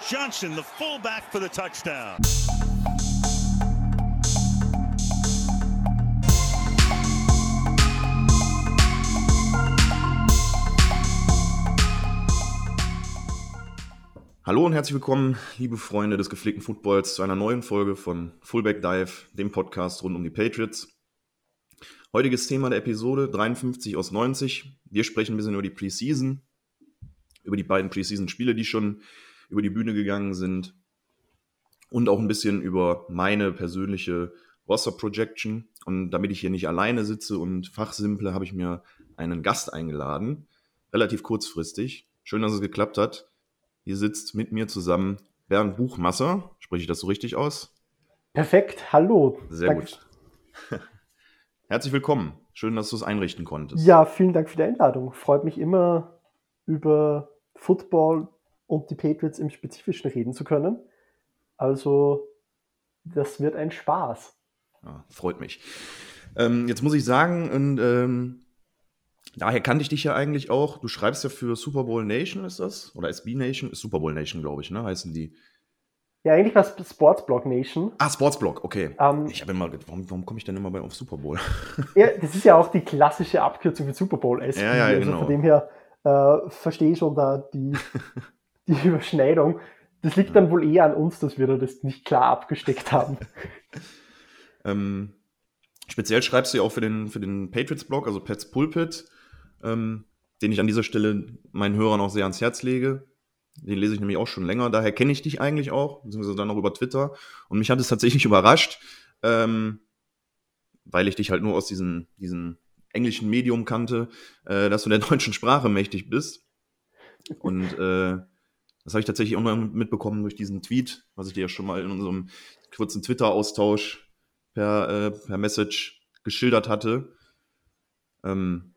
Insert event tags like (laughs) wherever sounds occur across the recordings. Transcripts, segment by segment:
Johnson, the fullback for the touchdown. Hallo und herzlich willkommen, liebe Freunde des gepflegten Footballs, zu einer neuen Folge von Fullback Dive, dem Podcast rund um die Patriots. Heutiges Thema der Episode 53 aus 90. Wir sprechen ein bisschen über die Preseason, über die beiden Preseason-Spiele, die schon über die Bühne gegangen sind und auch ein bisschen über meine persönliche Roster-Projection. Und damit ich hier nicht alleine sitze und fachsimple, habe ich mir einen Gast eingeladen, relativ kurzfristig. Schön, dass es geklappt hat. Hier sitzt mit mir zusammen Bernd Buchmasser. Spreche ich das so richtig aus? Perfekt, hallo. Sehr Danke. gut. (laughs) Herzlich willkommen. Schön, dass du es einrichten konntest. Ja, vielen Dank für die Einladung. Freut mich immer, über Football und die Patriots im Spezifischen reden zu können. Also, das wird ein Spaß. Ja, freut mich. Ähm, jetzt muss ich sagen, und ähm, Daher kannte ich dich ja eigentlich auch. Du schreibst ja für Super Bowl Nation, ist das? Oder SB Nation? Ist Super Bowl Nation, glaube ich, ne? Heißen die. Ja, eigentlich war es Sportsblog Nation. Ah, Sportsblog, okay. Ähm, ich habe immer, warum, warum komme ich denn immer bei auf Super Bowl? (laughs) ja, das ist ja auch die klassische Abkürzung für Super Bowl SB. Ja, ja, also genau. Von dem her äh, verstehe ich schon da die, (laughs) (laughs) die Überschneidung. Das liegt dann wohl eher an uns, dass wir das nicht klar abgesteckt haben. (laughs) ähm, speziell schreibst du ja auch für den, für den Patriots-Blog, also Pets Pulpit ähm, den ich an dieser Stelle meinen Hörern auch sehr ans Herz lege. Den lese ich nämlich auch schon länger, daher kenne ich dich eigentlich auch, beziehungsweise dann auch über Twitter. Und mich hat es tatsächlich (laughs) überrascht, ähm, weil ich dich halt nur aus diesem, diesem englischen Medium kannte, äh, dass du der deutschen Sprache mächtig bist. Und äh, das habe ich tatsächlich auch noch mitbekommen durch diesen Tweet, was ich dir ja schon mal in unserem kurzen Twitter-Austausch per, äh, per Message geschildert hatte. Ähm,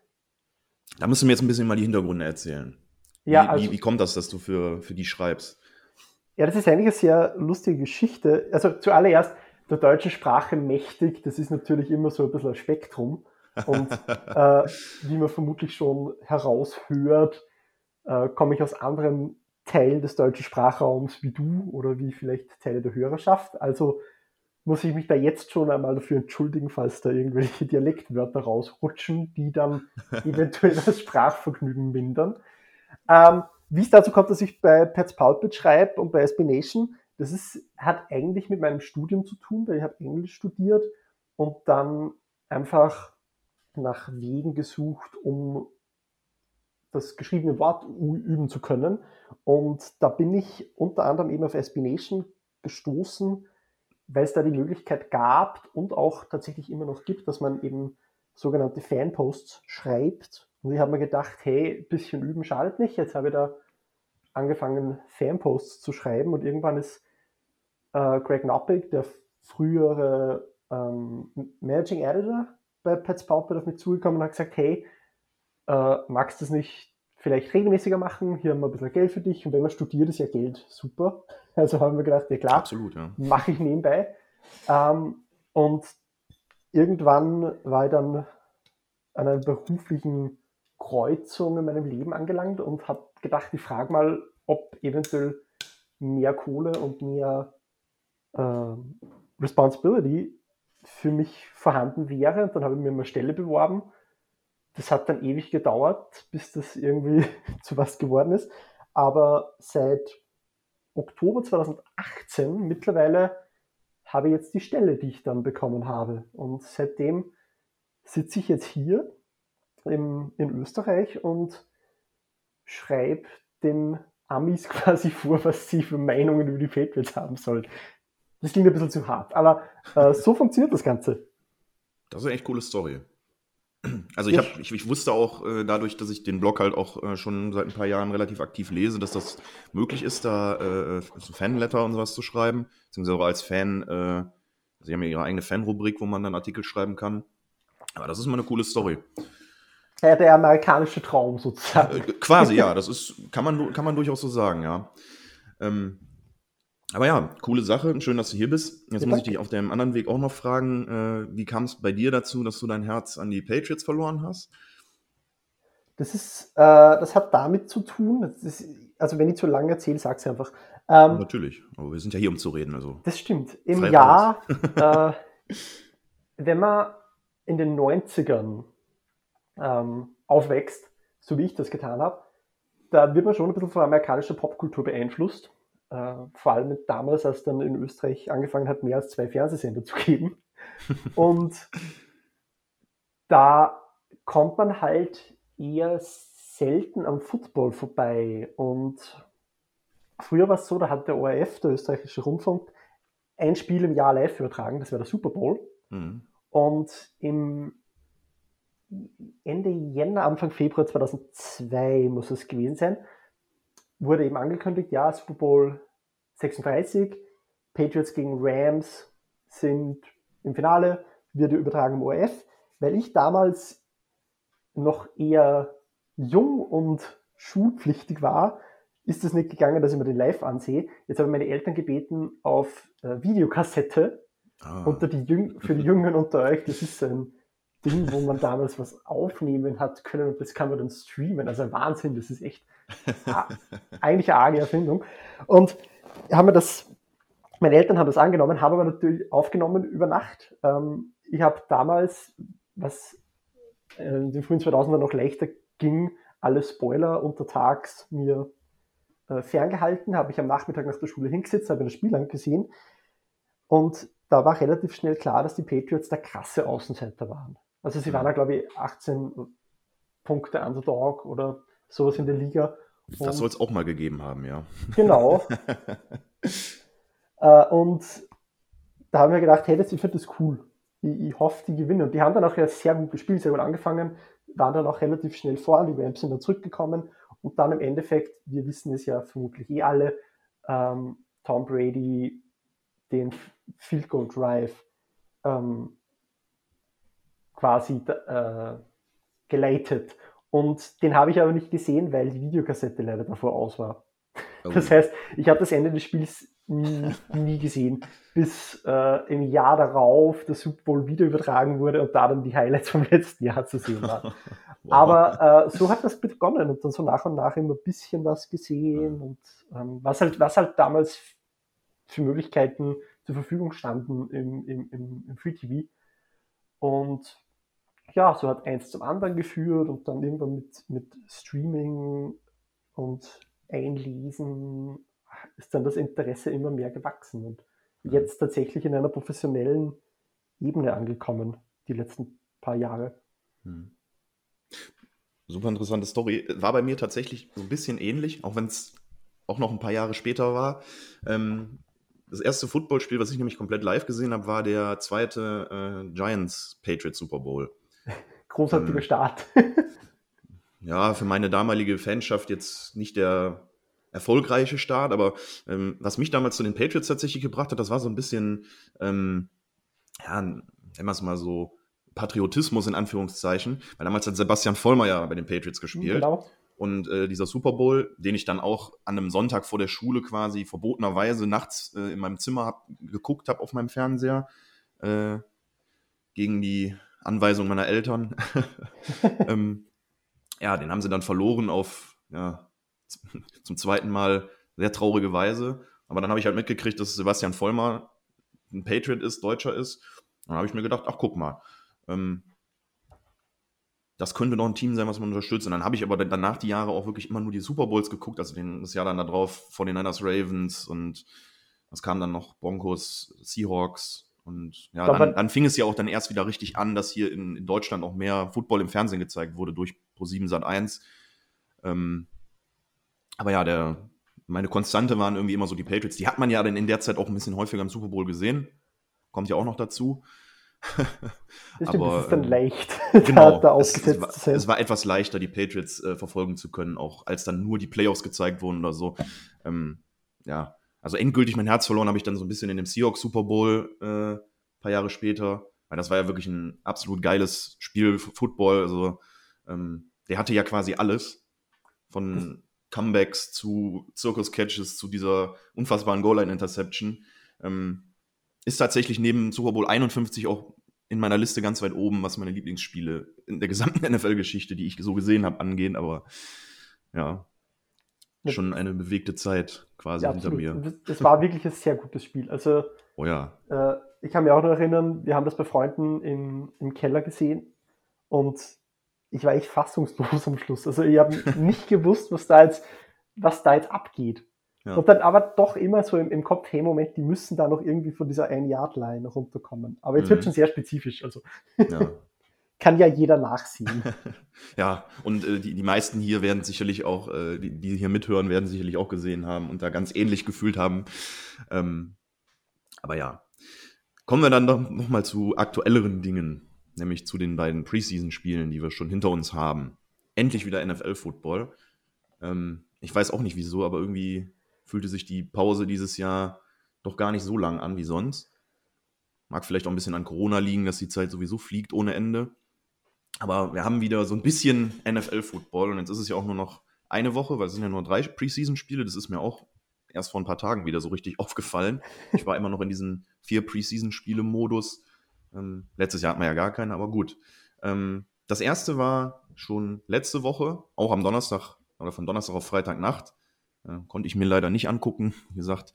da musst du mir jetzt ein bisschen mal die Hintergründe erzählen. Ja, wie, also, wie, wie kommt das, dass du für, für die schreibst? Ja, das ist eigentlich eine sehr lustige Geschichte. Also zuallererst, der deutschen Sprache mächtig, das ist natürlich immer so ein bisschen ein Spektrum. Und (laughs) äh, wie man vermutlich schon heraushört, äh, komme ich aus anderen Teilen des deutschen Sprachraums wie du oder wie vielleicht Teile der Hörerschaft. Also muss ich mich da jetzt schon einmal dafür entschuldigen, falls da irgendwelche Dialektwörter rausrutschen, die dann (laughs) eventuell das Sprachvergnügen mindern. Ähm, wie es dazu kommt, dass ich bei Pets Pulpit schreibe und bei SB Nation, das ist, hat eigentlich mit meinem Studium zu tun, weil ich habe Englisch studiert und dann einfach nach Wegen gesucht, um das geschriebene Wort üben zu können. Und da bin ich unter anderem eben auf SB gestoßen, weil es da die Möglichkeit gab und auch tatsächlich immer noch gibt, dass man eben sogenannte Fanposts schreibt. Und ich habe mir gedacht, hey, ein bisschen üben schadet nicht. Jetzt habe ich da angefangen, Fanposts zu schreiben und irgendwann ist äh, Greg Noppig, der frühere ähm, Managing Editor bei Pets Pauper, auf mich zugekommen und hat gesagt, hey, äh, magst du das nicht vielleicht regelmäßiger machen? Hier haben wir ein bisschen Geld für dich und wenn man studiert, ist ja Geld super. (laughs) Also haben wir gedacht, ja klar, ja. mache ich nebenbei. Ähm, und irgendwann war ich dann an einer beruflichen Kreuzung in meinem Leben angelangt und habe gedacht, ich frage mal, ob eventuell mehr Kohle und mehr äh, Responsibility für mich vorhanden wäre. Und dann habe ich mir eine Stelle beworben. Das hat dann ewig gedauert, bis das irgendwie (laughs) zu was geworden ist. Aber seit Oktober 2018 mittlerweile habe ich jetzt die Stelle, die ich dann bekommen habe. Und seitdem sitze ich jetzt hier im, in Österreich und schreibe den Amis (laughs) quasi vor, was sie für Meinungen über die Patriots haben sollen. Das klingt ein bisschen zu hart, aber äh, so (laughs) funktioniert das Ganze. Das ist eine echt coole Story. Also ich, hab, ich, ich wusste auch äh, dadurch, dass ich den Blog halt auch äh, schon seit ein paar Jahren relativ aktiv lese, dass das möglich ist, da äh, so Fanletter und sowas zu schreiben, beziehungsweise auch als Fan, äh, sie haben ja ihre eigene Fanrubrik, wo man dann Artikel schreiben kann. Aber das ist mal eine coole Story. Ja, der amerikanische Traum sozusagen. Äh, quasi, ja, das ist, kann man, kann man durchaus so sagen, ja. Ähm, aber ja, coole Sache. Schön, dass du hier bist. Jetzt ja, muss ich dich auf dem anderen Weg auch noch fragen, äh, wie kam es bei dir dazu, dass du dein Herz an die Patriots verloren hast? Das ist, äh, das hat damit zu tun, ist, also wenn ich zu lange erzähle, sag's einfach. Ähm, Natürlich, aber wir sind ja hier, um zu reden. Also. Das stimmt. Im Frei Jahr, (laughs) äh, wenn man in den 90ern ähm, aufwächst, so wie ich das getan habe, da wird man schon ein bisschen von amerikanischer Popkultur beeinflusst. Äh, vor allem damals, als dann in Österreich angefangen hat, mehr als zwei Fernsehsender zu geben. (laughs) Und da kommt man halt eher selten am Football vorbei. Und früher war es so, da hat der ORF, der österreichische Rundfunk, ein Spiel im Jahr live übertragen, das wäre der Super Bowl. Mhm. Und im Ende Jänner, Anfang Februar 2002 muss es gewesen sein, wurde eben angekündigt, ja, Super Bowl 36, Patriots gegen Rams sind im Finale, wird übertragen im ORF, weil ich damals noch eher jung und schulpflichtig war, ist es nicht gegangen, dass ich mir den live ansehe. Jetzt habe ich meine Eltern gebeten, auf äh, Videokassette Ah. unter die Jüng für die Jüngeren unter euch, das ist ein Ding, wo man damals was aufnehmen hat können und das kann man dann streamen. Also ein Wahnsinn, das ist echt (laughs) eigentlich eine arge Erfindung. Und haben wir das, meine Eltern haben das angenommen, haben aber natürlich aufgenommen über Nacht. Ähm, ich habe damals, was äh, in den frühen 2000er noch leichter ging, alle Spoiler untertags mir äh, ferngehalten, habe ich am Nachmittag nach der Schule hingesetzt, habe mir das Spiel angesehen und da war relativ schnell klar, dass die Patriots der krasse Außenseiter waren. Also sie waren ja, glaube ich, 18 Punkte Underdog oder sowas in der Liga. Das Und- soll es auch mal gegeben haben, ja. Genau. (laughs) äh, und da haben wir gedacht, hey, das, ich finde das cool. Ich, ich hoffe, die gewinnen. Und die haben dann auch ja sehr gut gespielt, sehr gut angefangen, waren dann auch relativ schnell voran, die Rams sind dann zurückgekommen und dann im Endeffekt, wir wissen es ja vermutlich eh alle, ähm, Tom Brady den Field Goal Drive ähm, quasi äh, geleitet. Und den habe ich aber nicht gesehen, weil die Videokassette leider davor aus war. Oh. Das heißt, ich habe das Ende des Spiels nie, nie gesehen, bis äh, im Jahr darauf der Super Bowl wieder übertragen wurde und da dann die Highlights vom letzten Jahr zu sehen waren. (laughs) Wow. Aber äh, so hat das begonnen und dann so nach und nach immer ein bisschen was gesehen und ähm, was, halt, was halt damals für Möglichkeiten zur Verfügung standen im, im, im, im Free TV. Und ja, so hat eins zum anderen geführt und dann irgendwann mit, mit Streaming und Einlesen ist dann das Interesse immer mehr gewachsen und jetzt tatsächlich in einer professionellen Ebene angekommen, die letzten paar Jahre. Hm. Super interessante Story. War bei mir tatsächlich so ein bisschen ähnlich, auch wenn es auch noch ein paar Jahre später war. Ähm, das erste Footballspiel, was ich nämlich komplett live gesehen habe, war der zweite äh, Giants Patriots Super Bowl. (laughs) Großartiger Ähm, Start. (laughs) Ja, für meine damalige Fanschaft jetzt nicht der erfolgreiche Start, aber ähm, was mich damals zu den Patriots tatsächlich gebracht hat, das war so ein bisschen, ähm, ja, nennen wir es mal so, Patriotismus in Anführungszeichen, weil damals hat Sebastian Vollmer ja bei den Patriots gespielt. Genau. Und äh, dieser Super Bowl, den ich dann auch an einem Sonntag vor der Schule quasi verbotenerweise nachts äh, in meinem Zimmer hab, geguckt habe auf meinem Fernseher, äh, gegen die Anweisung meiner Eltern. (laughs) (laughs) ähm, ja, den haben sie dann verloren auf, ja, zum zweiten Mal sehr traurige Weise. Aber dann habe ich halt mitgekriegt, dass Sebastian Vollmer ein Patriot ist, Deutscher ist. Und dann habe ich mir gedacht, ach guck mal, ähm, das könnte noch ein Team sein, was man unterstützt. Und dann habe ich aber danach die Jahre auch wirklich immer nur die Super Bowls geguckt, also den, das Jahr dann da drauf von den Niners Ravens und was kam dann noch? Broncos, Seahawks. Und ja, dann, dann fing es ja auch dann erst wieder richtig an, dass hier in, in Deutschland auch mehr Football im Fernsehen gezeigt wurde durch Pro7 Sat 1. Ähm, aber ja, der, meine Konstante waren irgendwie immer so die Patriots. Die hat man ja dann in der Zeit auch ein bisschen häufiger im Super Bowl gesehen. Kommt ja auch noch dazu. Das (laughs) stimmt, Aber, das ist dann ähm, leicht, (laughs) Genau, da, es, es, war, zu sein. es war etwas leichter, die Patriots äh, verfolgen zu können, auch als dann nur die Playoffs gezeigt wurden oder so. Ähm, ja, also endgültig mein Herz verloren habe ich dann so ein bisschen in dem Seahawks Super Bowl äh, paar Jahre später, weil das war ja wirklich ein absolut geiles Spiel, Football. Also ähm, der hatte ja quasi alles von Comebacks zu Circus Catches zu dieser unfassbaren Goal Line Interception. Ähm, ist tatsächlich neben Super Bowl 51 auch in meiner Liste ganz weit oben, was meine Lieblingsspiele in der gesamten (laughs) NFL-Geschichte, die ich so gesehen habe, angehen. Aber ja, schon eine bewegte Zeit quasi ja, hinter mir. Es war wirklich ein sehr gutes Spiel. Also, oh ja. Äh, ich kann mich auch noch erinnern, wir haben das bei Freunden im, im Keller gesehen und ich war echt fassungslos (laughs) am Schluss. Also ich habe (laughs) nicht gewusst, was da jetzt, was da jetzt abgeht. Ja. Und dann aber doch immer so im, im Kopf, hey Moment, die müssen da noch irgendwie von dieser Ein-Yard-Line runterkommen. Aber jetzt mhm. wird schon sehr spezifisch. Also ja. (laughs) kann ja jeder nachsehen. (laughs) ja, und äh, die, die meisten hier werden sicherlich auch, äh, die, die hier mithören, werden sicherlich auch gesehen haben und da ganz ähnlich gefühlt haben. Ähm, aber ja. Kommen wir dann noch, noch mal zu aktuelleren Dingen, nämlich zu den beiden Preseason-Spielen, die wir schon hinter uns haben. Endlich wieder NFL-Football. Ähm, ich weiß auch nicht wieso, aber irgendwie fühlte sich die Pause dieses Jahr doch gar nicht so lang an wie sonst. Mag vielleicht auch ein bisschen an Corona liegen, dass die Zeit sowieso fliegt ohne Ende. Aber wir haben wieder so ein bisschen NFL-Football und jetzt ist es ja auch nur noch eine Woche, weil es sind ja nur drei Preseason-Spiele. Das ist mir auch erst vor ein paar Tagen wieder so richtig (laughs) aufgefallen. Ich war immer noch in diesem vier Preseason-Spiele-Modus. Ähm, letztes Jahr hatten wir ja gar keine, aber gut. Ähm, das erste war schon letzte Woche, auch am Donnerstag oder von Donnerstag auf Freitagnacht. Äh, konnte ich mir leider nicht angucken, wie gesagt,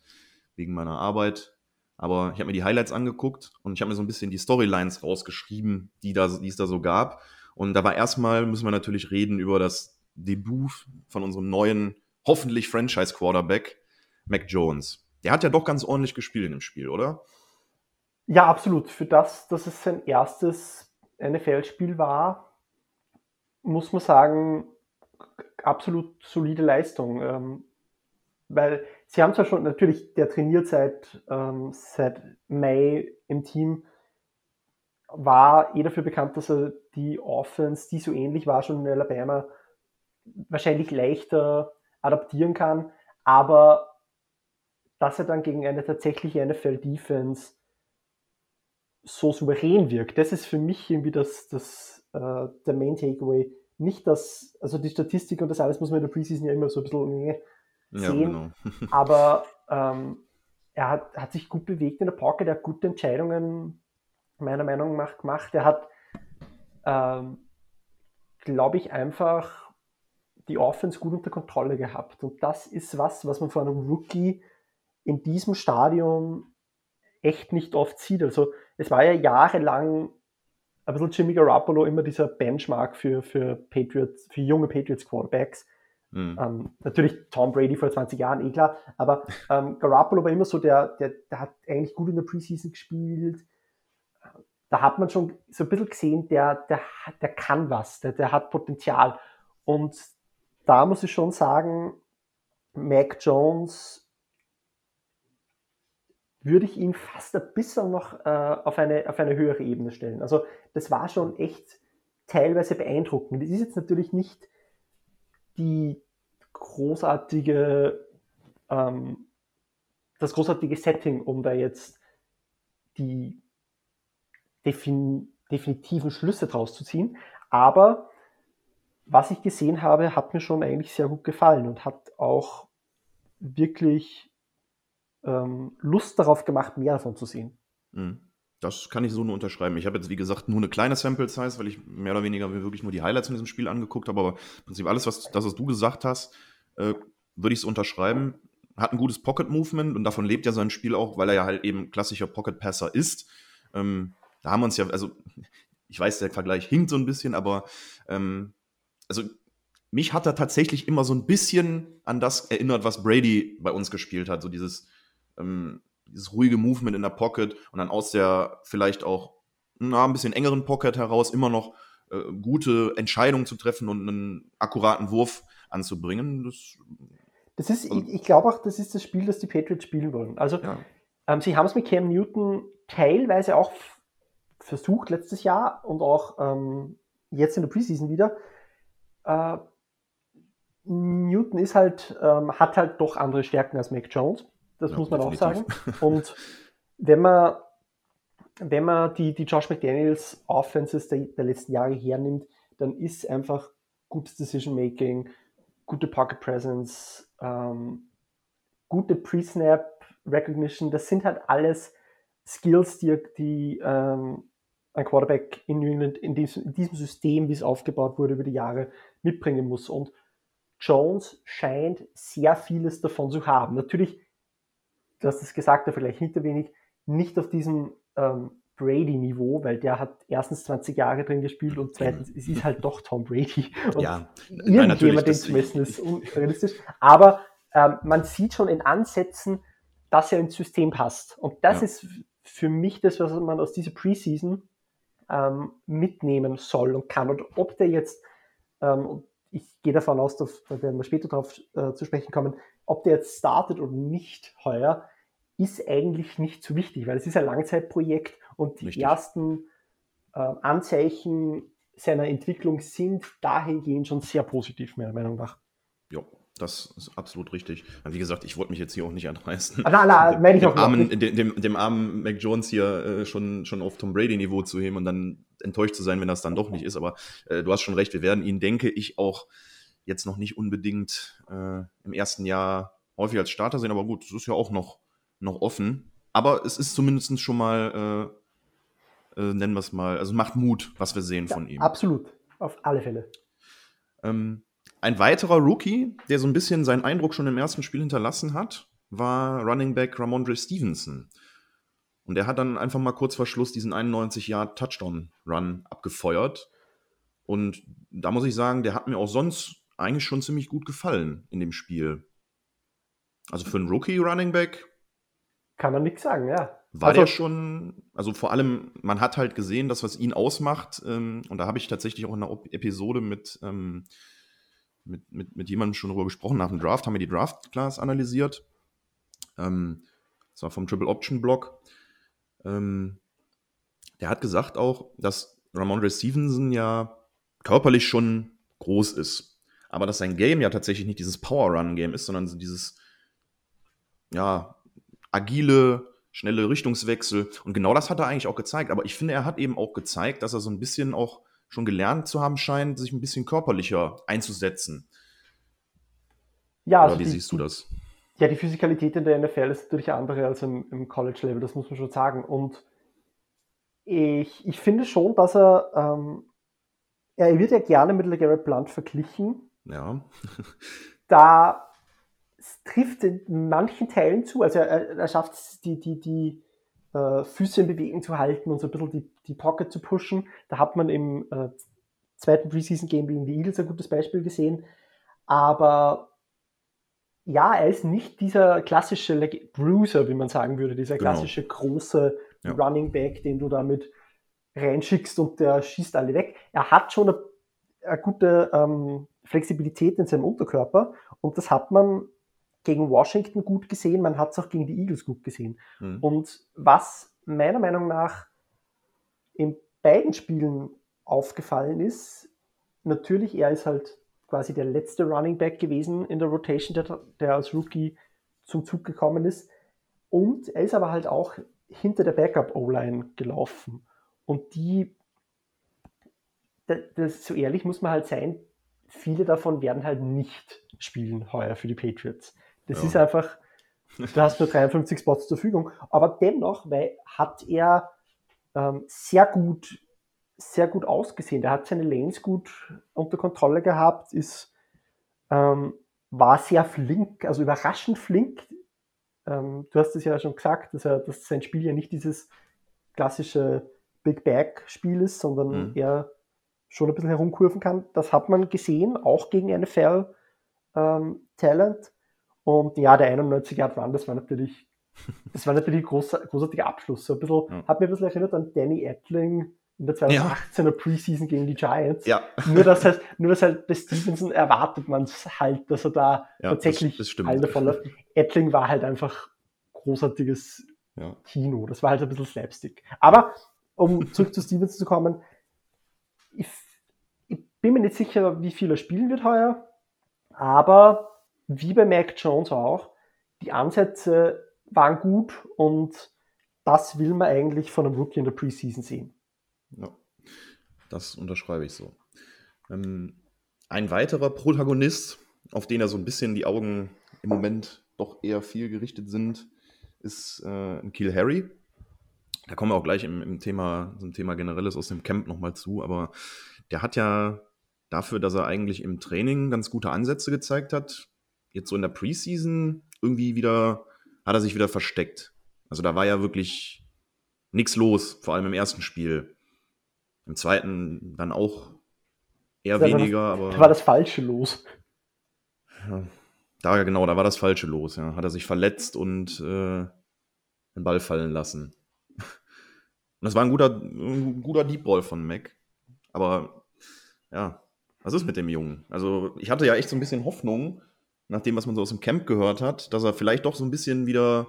wegen meiner Arbeit. Aber ich habe mir die Highlights angeguckt und ich habe mir so ein bisschen die Storylines rausgeschrieben, die, da, die es da so gab. Und da war erstmal, müssen wir natürlich reden über das Debüt von unserem neuen, hoffentlich Franchise-Quarterback, Mac Jones. Der hat ja doch ganz ordentlich gespielt in dem Spiel, oder? Ja, absolut. Für das, dass es sein erstes NFL-Spiel war, muss man sagen, absolut solide Leistung. Ähm, weil sie haben zwar schon, natürlich, der trainiert seit, ähm, seit Mai im Team, war eh dafür bekannt, dass er die Offense, die so ähnlich war schon in Alabama, wahrscheinlich leichter adaptieren kann, aber dass er dann gegen eine tatsächliche NFL-Defense so souverän wirkt, das ist für mich irgendwie das, das, äh, der Main Takeaway. Nicht das, also die Statistik und das alles muss man in der Preseason ja immer so ein bisschen nee, sehen. Ja, genau. (laughs) aber ähm, er hat, hat sich gut bewegt in der Pocket, er hat gute Entscheidungen meiner Meinung nach gemacht. Er hat, ähm, glaube ich, einfach die Offense gut unter Kontrolle gehabt. Und das ist was, was man von einem Rookie in diesem Stadion echt nicht oft sieht. Also es war ja jahrelang ein bisschen Jimmy Garoppolo immer dieser Benchmark für, für Patriots, für junge Patriots Quarterbacks. Mhm. Ähm, natürlich Tom Brady vor 20 Jahren, eh klar, aber ähm, Garoppolo war immer so, der, der, der hat eigentlich gut in der Preseason gespielt. Da hat man schon so ein bisschen gesehen, der, der, der kann was, der, der hat Potenzial. Und da muss ich schon sagen, Mac Jones würde ich ihn fast ein bisschen noch äh, auf, eine, auf eine höhere Ebene stellen. Also das war schon echt teilweise beeindruckend. Das ist jetzt natürlich nicht die großartige, ähm, das großartige Setting, um da jetzt die defin definitiven Schlüsse draus zu ziehen. Aber was ich gesehen habe, hat mir schon eigentlich sehr gut gefallen und hat auch wirklich ähm, Lust darauf gemacht, mehr davon zu sehen. Mhm. Das kann ich so nur unterschreiben. Ich habe jetzt, wie gesagt, nur eine kleine Sample Size, weil ich mehr oder weniger wirklich nur die Highlights in diesem Spiel angeguckt habe. Aber im Prinzip alles, was, das, was du gesagt hast, äh, würde ich es unterschreiben. Hat ein gutes Pocket Movement und davon lebt ja sein Spiel auch, weil er ja halt eben klassischer Pocket Passer ist. Ähm, da haben wir uns ja, also ich weiß, der Vergleich hinkt so ein bisschen, aber ähm, also mich hat er tatsächlich immer so ein bisschen an das erinnert, was Brady bei uns gespielt hat. So dieses ähm, dieses ruhige Movement in der Pocket und dann aus der vielleicht auch na, ein bisschen engeren Pocket heraus immer noch äh, gute Entscheidungen zu treffen und einen akkuraten Wurf anzubringen. Das, das ist, also, ich, ich glaube auch, das ist das Spiel, das die Patriots spielen wollen. Also ja. ähm, sie haben es mit Cam Newton teilweise auch versucht letztes Jahr und auch ähm, jetzt in der Preseason wieder. Äh, Newton ist halt, ähm, hat halt doch andere Stärken als Mac Jones. Das ja, muss man definitiv. auch sagen. Und wenn man, wenn man die, die Josh McDaniels Offenses der, der letzten Jahre hernimmt, dann ist einfach gutes Decision Making, gute Pocket Presence, ähm, gute Pre-Snap Recognition, das sind halt alles Skills, die, die, ähm, ein Quarterback in New England in diesem, in diesem System, wie es aufgebaut wurde über die Jahre, mitbringen muss. Und Jones scheint sehr vieles davon zu haben. Natürlich, du hast es gesagt, der Vergleich hinter wenig, nicht auf diesem ähm, Brady-Niveau, weil der hat erstens 20 Jahre drin gespielt und zweitens, es ist halt doch Tom Brady. (laughs) Und ja, irgendjemand den zu messen ist unrealistisch. Aber ähm, man sieht schon in Ansätzen, dass er ins System passt. Und das ja. ist für mich das, was man aus dieser Preseason ähm, mitnehmen soll und kann. Und ob der jetzt, ähm, ich gehe davon aus, dass, da werden wir später darauf äh, zu sprechen kommen, ob der jetzt startet oder nicht heuer, ist eigentlich nicht so wichtig, weil es ist ein Langzeitprojekt und die Richtig. ersten äh, Anzeichen seiner Entwicklung sind dahingehend schon sehr positiv, meiner Meinung nach. Ja, das ist absolut richtig. Wie gesagt, ich wollte mich jetzt hier auch nicht anreißen. Ah, na, na, meine ich dem, auch armen, dem, dem, dem, armen Mac Jones hier äh, schon, schon auf Tom Brady-Niveau zu heben und dann enttäuscht zu sein, wenn das dann doch nicht ist. Aber äh, du hast schon recht, wir werden ihn, denke ich, auch jetzt noch nicht unbedingt äh, im ersten Jahr häufig als Starter sehen. Aber gut, es ist ja auch noch, noch offen. Aber es ist zumindest schon mal, äh, äh, nennen wir es mal, also macht Mut, was wir sehen ja, von ihm. Absolut, auf alle Fälle. Ähm, ein weiterer Rookie, der so ein bisschen seinen Eindruck schon im ersten Spiel hinterlassen hat, war Running Back Ramondre Stevenson. Und er hat dann einfach mal kurz vor Schluss diesen 91 Yard Touchdown Run abgefeuert. Und da muss ich sagen, der hat mir auch sonst eigentlich schon ziemlich gut gefallen in dem Spiel. Also für einen Rookie Running Back kann man nichts sagen, ja. War also, der schon, also vor allem, man hat halt gesehen, dass was ihn ausmacht, ähm, und da habe ich tatsächlich auch in einer Episode mit ähm, mit, mit, mit jemandem schon darüber gesprochen. Nach dem Draft haben wir die Draft-Class analysiert. Ähm, das war vom Triple Option Blog. Ähm, der hat gesagt auch, dass Ramondre Stevenson ja körperlich schon groß ist. Aber dass sein Game ja tatsächlich nicht dieses Power-Run-Game ist, sondern so dieses, ja, agile, schnelle Richtungswechsel. Und genau das hat er eigentlich auch gezeigt. Aber ich finde, er hat eben auch gezeigt, dass er so ein bisschen auch schon gelernt zu haben scheint, sich ein bisschen körperlicher einzusetzen. Ja, also Oder wie die, siehst du das? Ja, die Physikalität in der NFL ist natürlich andere als im, im College-Level, das muss man schon sagen. Und ich, ich finde schon, dass er, ähm, er wird ja gerne mit LeGarrette Blunt verglichen. Ja. da trifft in manchen Teilen zu, also er, er schafft es, die, die, die äh, Füße in Bewegung zu halten und so ein bisschen die, die Pocket zu pushen. Da hat man im äh, zweiten Preseason-Game gegen die Eagles ein gutes Beispiel gesehen. Aber ja, er ist nicht dieser klassische Bruiser, wie man sagen würde, dieser genau. klassische große ja. Running Back, den du damit reinschickst und der schießt alle weg. Er hat schon eine, eine gute ähm, Flexibilität in seinem Unterkörper und das hat man gegen Washington gut gesehen, man hat es auch gegen die Eagles gut gesehen. Mhm. Und was meiner Meinung nach in beiden Spielen aufgefallen ist, natürlich, er ist halt quasi der letzte Running Back gewesen in der Rotation, der, der als Rookie zum Zug gekommen ist. Und er ist aber halt auch hinter der Backup-O-Line gelaufen. Und die, das, das, so ehrlich muss man halt sein, viele davon werden halt nicht spielen heuer für die Patriots. Das ja. ist einfach, du hast nur 53 Spots zur Verfügung. Aber dennoch weil, hat er ähm, sehr gut sehr gut ausgesehen. Der hat seine Lanes gut unter Kontrolle gehabt, ist, ähm, war sehr flink, also überraschend flink. Ähm, du hast es ja schon gesagt, dass, er, dass sein Spiel ja nicht dieses klassische Big Bag-Spiel ist, sondern mhm. er schon ein bisschen herumkurven kann. Das hat man gesehen, auch gegen NFL ähm, Talent. Und ja, der 91 Yard Run, das war natürlich, (laughs) das war natürlich ein großer, großartiger Abschluss. So ein bisschen, ja. hat mir ein bisschen erinnert an Danny Etling in der 2018er ja. Preseason gegen die Giants. Ja. Nur dass halt, nur dass halt bei Stevenson erwartet man es halt, dass er da ja, tatsächlich das, das davon läuft. Etling war halt einfach großartiges ja. Kino. Das war halt ein bisschen Slapstick. Aber um (laughs) zurück zu Stevenson zu kommen, ich, ich bin mir nicht sicher, wie viel er spielen wird heuer, aber wie bei Mac Jones auch, die Ansätze waren gut und das will man eigentlich von einem Rookie in der Preseason sehen. Ja, das unterschreibe ich so. Ähm, ein weiterer Protagonist, auf den er so ein bisschen die Augen im Moment doch eher viel gerichtet sind, ist äh, Kill Harry. da kommen wir auch gleich im, im Thema, ein Thema generelles aus dem Camp nochmal zu, aber der hat ja dafür, dass er eigentlich im Training ganz gute Ansätze gezeigt hat, jetzt so in der Preseason irgendwie wieder, hat er sich wieder versteckt. Also da war ja wirklich nichts los, vor allem im ersten Spiel. Im zweiten dann auch eher Da war weniger, das, aber. Da war das Falsche los. Ja, da genau, da war das Falsche los. Ja. Hat er sich verletzt und äh, den Ball fallen lassen. Und das war ein guter, ein guter Deep Ball von Mac. Aber ja, was ist mit dem Jungen? Also ich hatte ja echt so ein bisschen Hoffnung, nach dem, was man so aus dem Camp gehört hat, dass er vielleicht doch so ein bisschen wieder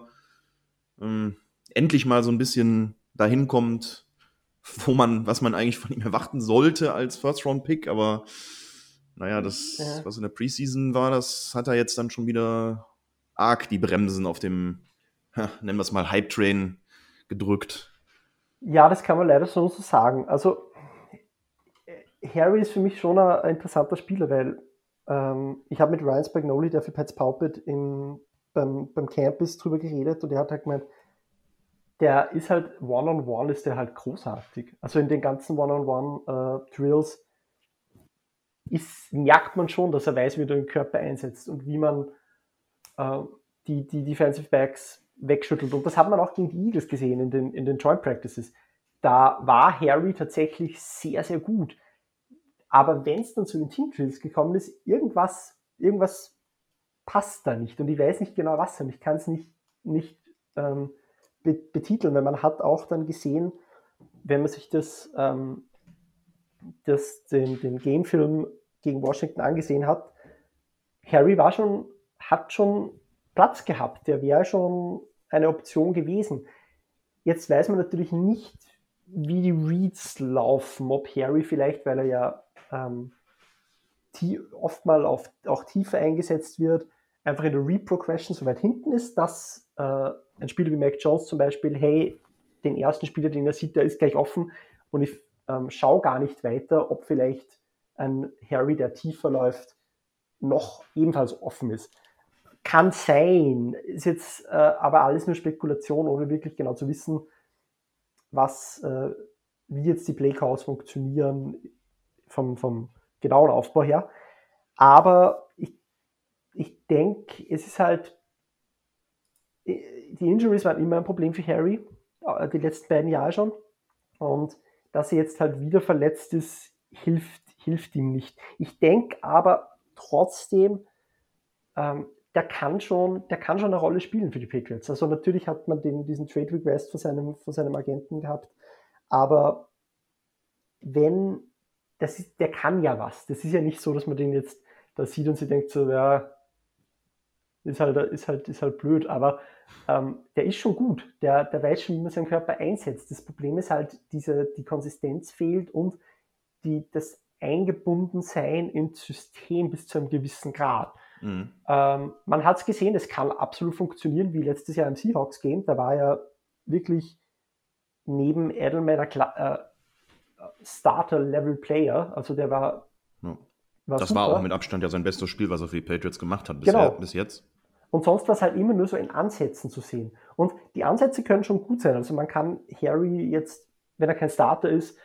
ähm, endlich mal so ein bisschen dahin kommt, wo man, was man eigentlich von ihm erwarten sollte als First-Round-Pick, aber naja, das, Ja. was in der Preseason war, das hat er jetzt dann schon wieder arg die Bremsen auf dem, ha, nennen wir es mal, Hype-Train gedrückt. Ja, das kann man leider schon so sagen. Also, Harry ist für mich schon ein, ein interessanter Spieler, weil ähm, ich habe mit Ryan Spagnoli, der für Pets Paupit im, beim, beim Camp drüber geredet und der hat halt gemeint, der ist halt One-on-One, ist der halt großartig. Also in den ganzen One-on-One-Drills ist, merkt man schon, dass er weiß, wie er den Körper einsetzt und wie man äh, die, die Defensive Backs wegschüttelt. Und das hat man auch gegen die Eagles gesehen in den, in den Joint Practices. Da war Harry tatsächlich sehr, sehr gut. Aber wenn es dann zu den Team Drills gekommen ist, irgendwas, irgendwas passt da nicht. Und ich weiß nicht genau was. Und ich kann es nicht, nicht ähm, be betiteln, weil man hat auch dann gesehen, wenn man sich das, ähm, das den, den Gamefilm gegen Washington angesehen hat, Harry war schon, hat schon Platz gehabt. Der wäre schon eine Option gewesen. Jetzt weiß man natürlich nicht, wie die Reads laufen, ob Harry vielleicht, weil er ja ähm, tie- oft mal auf, auch tiefer eingesetzt wird, einfach in der Read-Progression so weit hinten ist, dass äh, ein Spieler wie Mac Jones zum Beispiel, hey, den ersten Spieler, den er sieht, der ist gleich offen und ich ähm, schaue gar nicht weiter, ob vielleicht ein Harry, der tiefer läuft, noch ebenfalls offen ist. Kann sein, ist jetzt äh, aber alles nur Spekulation, ohne wirklich genau zu wissen, was, äh, wie jetzt die Playcalls funktionieren vom, vom genauen Aufbau her. Aber ich, ich denke, es ist halt, äh, die Injuries waren immer ein Problem für Harry, äh, die letzten beiden Jahre schon. Und dass er jetzt halt wieder verletzt ist, hilft, hilft ihm nicht. Ich denke aber trotzdem, ähm, der kann schon, der kann schon eine Rolle spielen für die Patriots. Also natürlich hat man den, diesen Trade Request von seinem, von seinem Agenten gehabt, aber wenn, das ist, der kann ja was. Das ist ja nicht so, dass man den jetzt da sieht und sie denkt so, ja, ist halt, ist halt, ist halt blöd, aber ähm, der ist schon gut. Der, der weiß schon, wie man seinen Körper einsetzt. Das Problem ist halt, diese, die Konsistenz fehlt und die, das Eingebundensein ins System bis zu einem gewissen Grad. Mhm. Ähm, man hat es gesehen, es kann absolut funktionieren, wie letztes Jahr im Seahawks-Game. Da war er wirklich neben Edelman Kla- äh, Starter-Level-Player. Also der war. Ja. war Das super. war auch mit Abstand ja sein bestes Spiel, was er für die Patriots gemacht hat bisher, Genau. bis jetzt. Und sonst war es halt immer nur so in Ansätzen zu sehen. Und die Ansätze können schon gut sein. Also man kann Harry jetzt, wenn er kein Starter ist,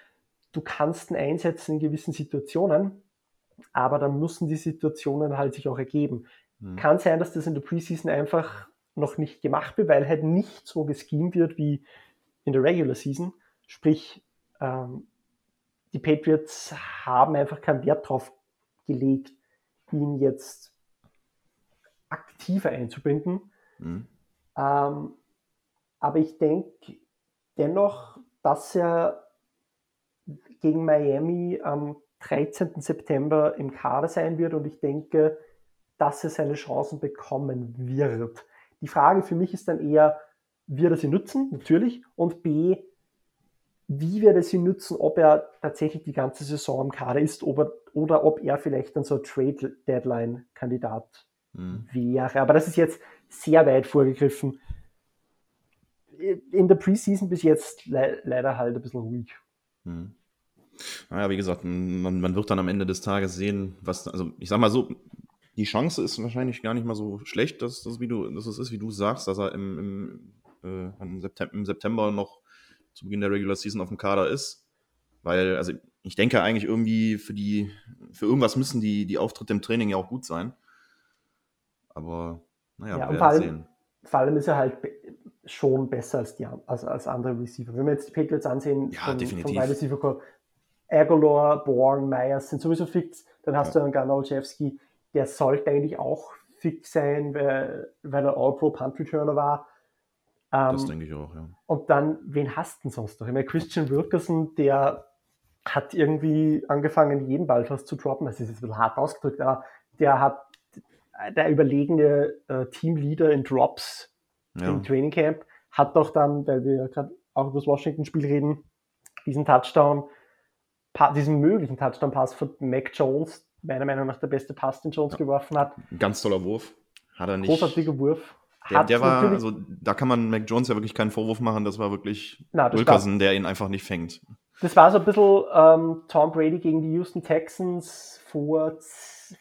du kannst ihn einsetzen in gewissen Situationen, aber dann müssen die Situationen halt sich auch ergeben. Mhm. Kann sein, dass das in der Preseason einfach noch nicht gemacht wird, weil halt nicht so geschemt wird wie in der Regular Season. Sprich, ähm, die Patriots haben einfach keinen Wert drauf gelegt, ihn jetzt aktiver einzubinden. Mhm. Ähm, aber ich denke dennoch, dass er gegen Miami am 13. September im Kader sein wird und ich denke, dass er seine Chancen bekommen wird. Die Frage für mich ist dann eher, wird er sie nutzen? Natürlich. Und B, wie wird er sie nutzen, ob er tatsächlich die ganze Saison im Kader ist oder, oder ob er vielleicht dann so ein Trade-Deadline-Kandidat Mhm. wäre. Aber das ist jetzt sehr weit vorgegriffen. In der Preseason bis jetzt le leider halt ein bisschen ruhig. Mhm. Naja, wie gesagt, man, man wird dann am Ende des Tages sehen, was, also ich sag mal so, die Chance ist wahrscheinlich gar nicht mal so schlecht, dass das, wie du, dass es ist, wie du sagst, dass er im, im, äh, im September noch zu Beginn der Regular Season auf dem Kader ist. Weil, also ich denke eigentlich irgendwie für die, für irgendwas müssen die, die Auftritte im Training ja auch gut sein. Aber naja, Ja, wir werden allem, sehen. vor allem ist er halt schon besser als, die, als, als andere Receiver. Wenn wir jetzt die Patriots ansehen, Ja, vom, definitiv. Wide Receiver Core, Aguilar, Bourne, Myers sind sowieso fix. Dann hast Ja. du einen Ganolczewski, der sollte eigentlich auch fix sein, weil, weil er All-Pro Punt War. Das Ähm, denke ich auch, ja. und dann, wen hast du denn sonst noch? Ich meine, Christian Wilkerson, der hat irgendwie angefangen, jeden Ball fast zu droppen. Das ist jetzt ein bisschen hart ausgedrückt, aber der hat der überlegene äh, Teamleader in Drops ja. im Training Camp, hat doch dann, weil wir ja gerade auch über das Washington-Spiel reden, diesen Touchdown, diesen möglichen Touchdown-Pass von Mac Jones, meiner Meinung nach der beste Pass, den Jones geworfen hat. Ein ganz toller Wurf. Hat er nicht. Großartiger Wurf. Der, der war, also da kann man Mac Jones ja wirklich keinen Vorwurf machen. Das war wirklich Na, das Wilkerson, der ihn einfach nicht fängt. Das war so ein bisschen ähm, Tom Brady gegen die Houston Texans vor,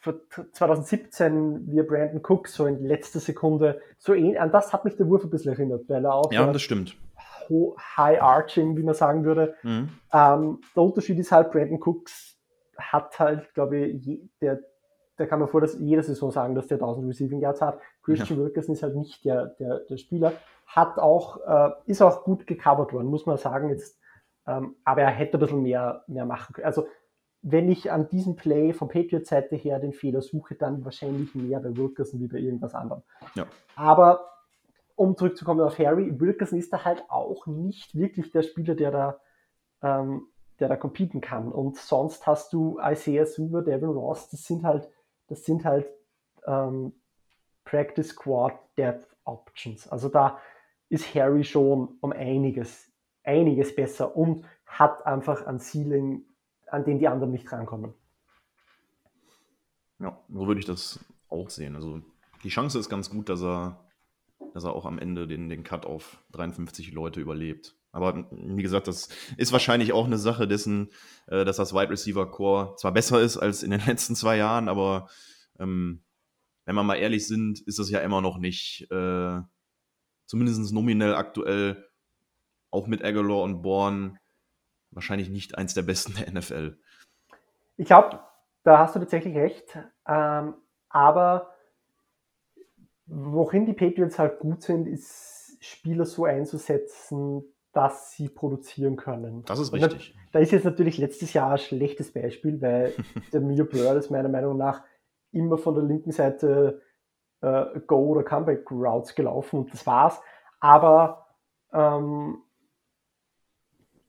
vor 2017, wie Brandon Cook so in letzter Sekunde, so ähn- an das hat mich der Wurf ein bisschen erinnert, weil er auch Ja, das stimmt. High Arching, wie man sagen würde. Mhm. Ähm, der Unterschied ist halt, Brandon Cooks hat halt, glaube ich, je, der, der kann man vor dass jede Saison sagen, dass der 1000 Receiving Yards hat. Christian Wilkerson ist halt nicht der, der, der Spieler, hat auch, äh, ist auch gut gecovert worden, muss man sagen jetzt. Ähm, aber er hätte ein bisschen mehr, mehr machen können. Also, wenn ich an diesem Play von Patriots Seite her den Fehler suche, dann wahrscheinlich mehr bei Wilkerson wie bei irgendwas anderem. Ja. Aber um zurückzukommen auf Harry, Wilkerson ist da halt auch nicht wirklich der Spieler, der da, ähm, der da competen kann. Und sonst hast du Isaiah Suver, Devin Ross, das sind halt, das sind halt ähm, Practice Squad Depth Options. Also da ist Harry schon um einiges, einiges besser und hat einfach ein Ceiling, an den die anderen nicht rankommen. Ja, so würde ich das auch sehen. Also die Chance ist ganz gut, dass er, dass er auch am Ende den, den Cut auf 53 Leute überlebt. Aber wie gesagt, das ist wahrscheinlich auch eine Sache dessen, äh, dass das Wide Receiver Core zwar besser ist als in den letzten zwei Jahren, aber ähm, wenn wir mal ehrlich sind, ist das ja immer noch nicht, äh, zumindest nominell aktuell, auch mit Aguilar und Bourne, wahrscheinlich nicht eins der besten der NFL. Ich glaube, da hast du tatsächlich recht. Ähm, aber worin die Patriots halt gut sind, ist Spieler so einzusetzen, dass sie produzieren können. Das ist da- richtig. Da ist jetzt natürlich letztes Jahr ein schlechtes Beispiel, weil (laughs) der Mio Bird ist meiner Meinung nach immer von der linken Seite äh, Go- oder Comeback-Routes gelaufen und das war's. Aber ähm,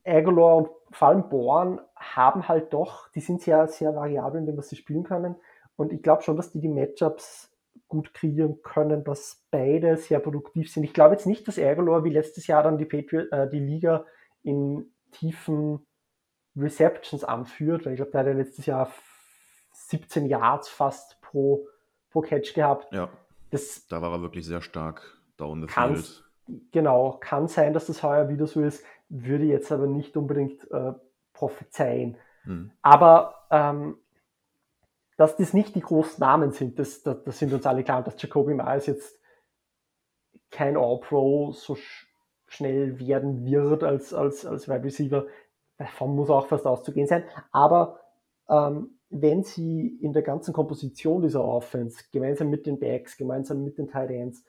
Aguilar und vor allem Born haben halt doch, die sind sehr, sehr variabel in dem, was sie spielen können. Und ich glaube schon, dass die die Matchups gut kreieren können, dass beide sehr produktiv sind. Ich glaube jetzt nicht, dass Aguilar wie letztes Jahr dann die, Patriot, äh, die Liga in tiefen Receptions anführt, weil ich glaube, der hat ja letztes Jahr 17 Yards fast pro, pro Catch gehabt. Ja, Das da war er wirklich sehr stark down the field. genau, kann sein, dass das heuer wieder so ist, würde jetzt aber nicht unbedingt äh, prophezeien. Hm. Aber ähm, dass das nicht die großen Namen sind, das, das, das sind uns alle klar. Dass Jacoby Myers jetzt kein All-Pro so sch schnell werden wird als, als, als Wide Receiver, davon muss auch fast auszugehen sein. Aber ähm, wenn sie in der ganzen Komposition dieser Offense, gemeinsam mit den Backs, gemeinsam mit den Tight Ends,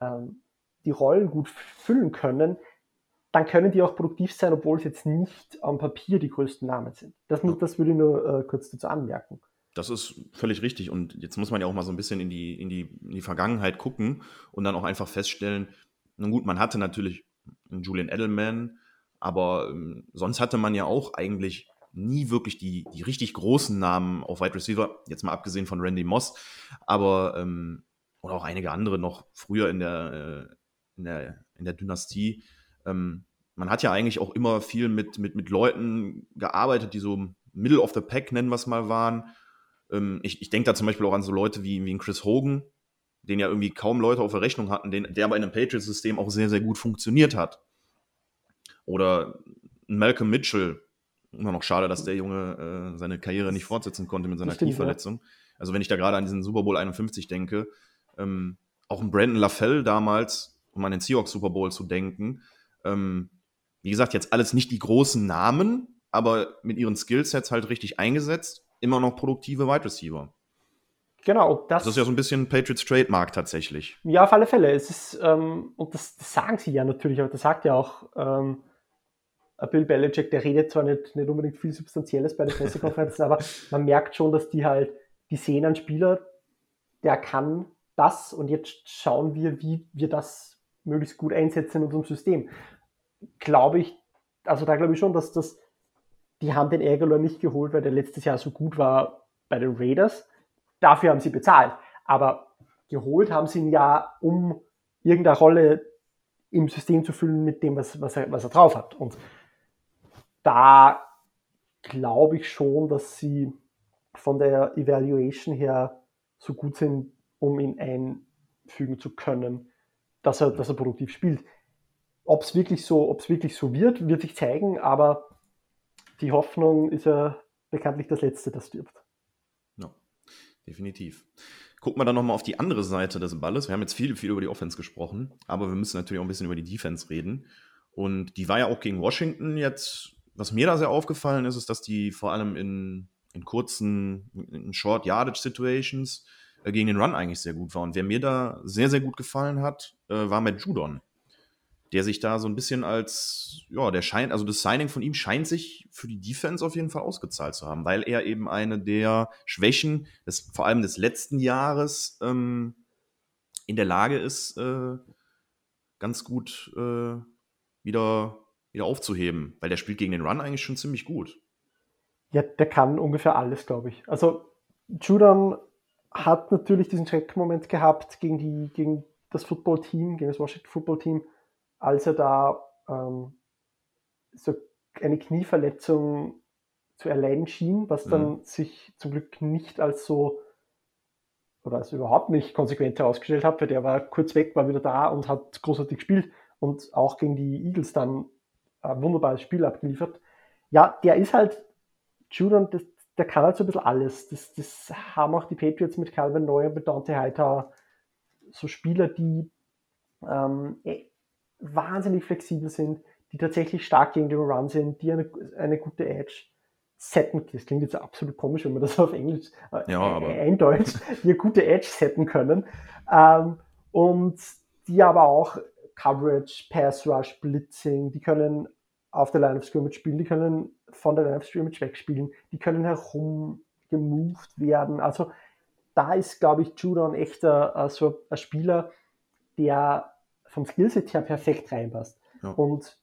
ähm, die Rollen gut füllen können, dann können die auch produktiv sein, obwohl es jetzt nicht am Papier die größten Namen sind. Das, das würde ich nur äh, kurz dazu anmerken. Das ist völlig richtig. Und jetzt muss man ja auch mal so ein bisschen in die, in die, in die Vergangenheit gucken und dann auch einfach feststellen, nun gut, man hatte natürlich einen Julian Edelman, aber ähm, sonst hatte man ja auch eigentlich nie wirklich die, die richtig großen Namen auf Wide Receiver, jetzt mal abgesehen von Randy Moss, aber ähm, oder auch einige andere noch früher in der, äh, in der, in der Dynastie. Ähm, man hat ja eigentlich auch immer viel mit, mit, mit Leuten gearbeitet, die so Middle of the Pack, nennen wir es mal, waren. Ähm, ich ich denke da zum Beispiel auch an so Leute wie, wie Chris Hogan, den ja irgendwie kaum Leute auf der Rechnung hatten, den, der aber in einem Patriots-System auch sehr, sehr gut funktioniert hat. Oder Malcolm Mitchell, immer noch schade, dass der Junge äh, seine Karriere nicht fortsetzen konnte mit seiner Das stimmt, ja. Knieverletzung. Also wenn ich da gerade an diesen Super Bowl 51 denke, ähm, auch ein Brandon LaFell damals, um an den Seahawks Super Bowl zu denken, ähm, wie gesagt, jetzt alles nicht die großen Namen, aber mit ihren Skillsets halt richtig eingesetzt, immer noch produktive Wide Receiver. Genau, das, das ist ja so ein bisschen Patriots Trademark tatsächlich. Ja, auf alle Fälle. Es ist, ähm, und das, das, sagen sie ja natürlich, aber das sagt ja auch ähm, Bill Belichick, der redet zwar nicht, nicht unbedingt viel Substanzielles bei den Pressekonferenzen, (laughs) aber man merkt schon, dass die halt, die sehen einen Spieler, der kann das und jetzt schauen wir, wie wir das möglichst gut einsetzen in unserem System. Glaube ich, also da glaube ich schon, dass das, die haben den Ärgerler nicht geholt, weil der letztes Jahr so gut war bei den Raiders. Dafür haben sie bezahlt. Aber geholt haben sie ihn ja, um irgendeine Rolle im System zu füllen mit dem, was, was, er, was er drauf hat. Und da glaube ich schon, dass sie von der Evaluation her so gut sind, um ihn einfügen zu können, dass er, dass er produktiv spielt. Ob es wirklich so, ob es wirklich so wird, wird sich zeigen, aber die Hoffnung ist ja bekanntlich das Letzte, das stirbt. Ja, definitiv. Gucken wir dann nochmal auf die andere Seite des Balles. Wir haben jetzt viel, viel über die Offense gesprochen, aber wir müssen natürlich auch ein bisschen über die Defense reden. Und die war ja auch gegen Washington jetzt was mir da sehr aufgefallen ist, ist, dass die vor allem in, in kurzen, in Short Yardage Situations äh, gegen den Run eigentlich sehr gut war. Und wer mir da sehr, sehr gut gefallen hat, äh, war Matt Judon. Der sich da so ein bisschen als, ja, der scheint, also das Signing von ihm scheint sich für die Defense auf jeden Fall ausgezahlt zu haben, weil er eben eine der Schwächen, des, vor allem des letzten Jahres, ähm, in der Lage ist, äh, ganz gut äh, wieder wieder aufzuheben, weil der spielt gegen den Run eigentlich schon ziemlich gut. Ja, der kann ungefähr alles, glaube ich. Also Judon hat natürlich diesen Schreckmoment gehabt gegen, die, gegen das Football-Team, gegen das Washington Football-Team, als er da ähm, so eine Knieverletzung zu erleiden schien, was dann mhm. sich zum Glück nicht als so oder als überhaupt nicht konsequent herausgestellt hat, weil der war kurz weg, war wieder da und hat großartig gespielt und auch gegen die Eagles dann ein wunderbares Spiel abgeliefert. Ja, der ist halt, Judon, das, der kann halt so ein bisschen alles. Das, das haben auch die Patriots mit Calvin Neu und mit Dante Hightower. So Spieler, die ähm, eh, wahnsinnig flexibel sind, die tatsächlich stark gegen den Run sind, die eine, eine gute Edge setten. Das klingt jetzt absolut komisch, wenn man das auf Englisch äh, ja, aber. eindeutet, die eine gute Edge setten können. Ähm, und die aber auch Coverage, Pass Rush, Blitzing, die können auf der Line of Scrimmage spielen, die können von der Line of Scrimmage wegspielen, die können herum gemoved werden. Also da ist, glaube ich, Judon echt ein, so ein Spieler, der vom Skillset her perfekt reinpasst. Ja. Und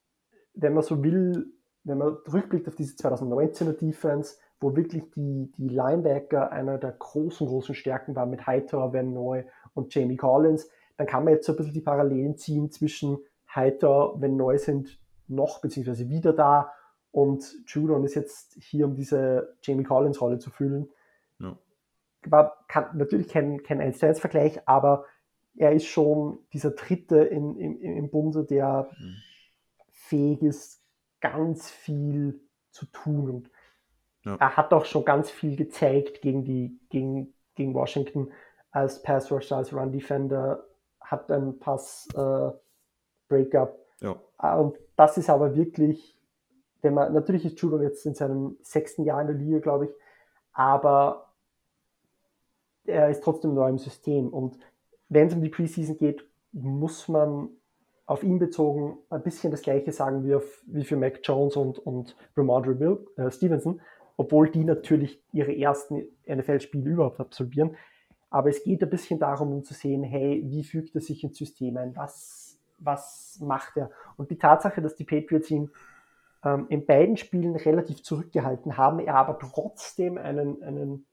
wenn man so will, wenn man rückblickt auf diese 2019er Defense, wo wirklich die, die Linebacker einer der großen, großen Stärken waren mit Hightower, Van Noy und Jamie Collins, dann kann man jetzt so ein bisschen die Parallelen ziehen zwischen Heiter, wenn neu sind, noch beziehungsweise wieder da und Judon ist jetzt hier, um diese Jamie Collins Rolle zu füllen. Ja. War kann, natürlich kein, kein 1 1 Vergleich, aber er ist schon dieser Dritte in, im, im Bunde, der mhm. fähig ist, ganz viel zu tun. Und ja. er hat auch schon ganz viel gezeigt gegen, die, gegen, gegen Washington als Pass Rusher, als Run Defender, hat ein Pass äh, Breakup. Ja. Ah, und das ist aber wirklich, wenn man, natürlich ist Judon jetzt in seinem sechsten Jahr in der Liga, glaube ich, aber er ist trotzdem neu im System. Und wenn es um die Preseason geht, muss man auf ihn bezogen ein bisschen das gleiche sagen wie, auf, wie für Mac Jones und, und Ramondre äh, Stevenson, obwohl die natürlich ihre ersten NFL-Spiele überhaupt absolvieren. Aber es geht ein bisschen darum, um zu sehen, hey, wie fügt er sich ins System ein? Was, was macht er? Und die Tatsache, dass die Patriots ihn ähm, in beiden Spielen relativ zurückgehalten haben, er aber trotzdem einen, einen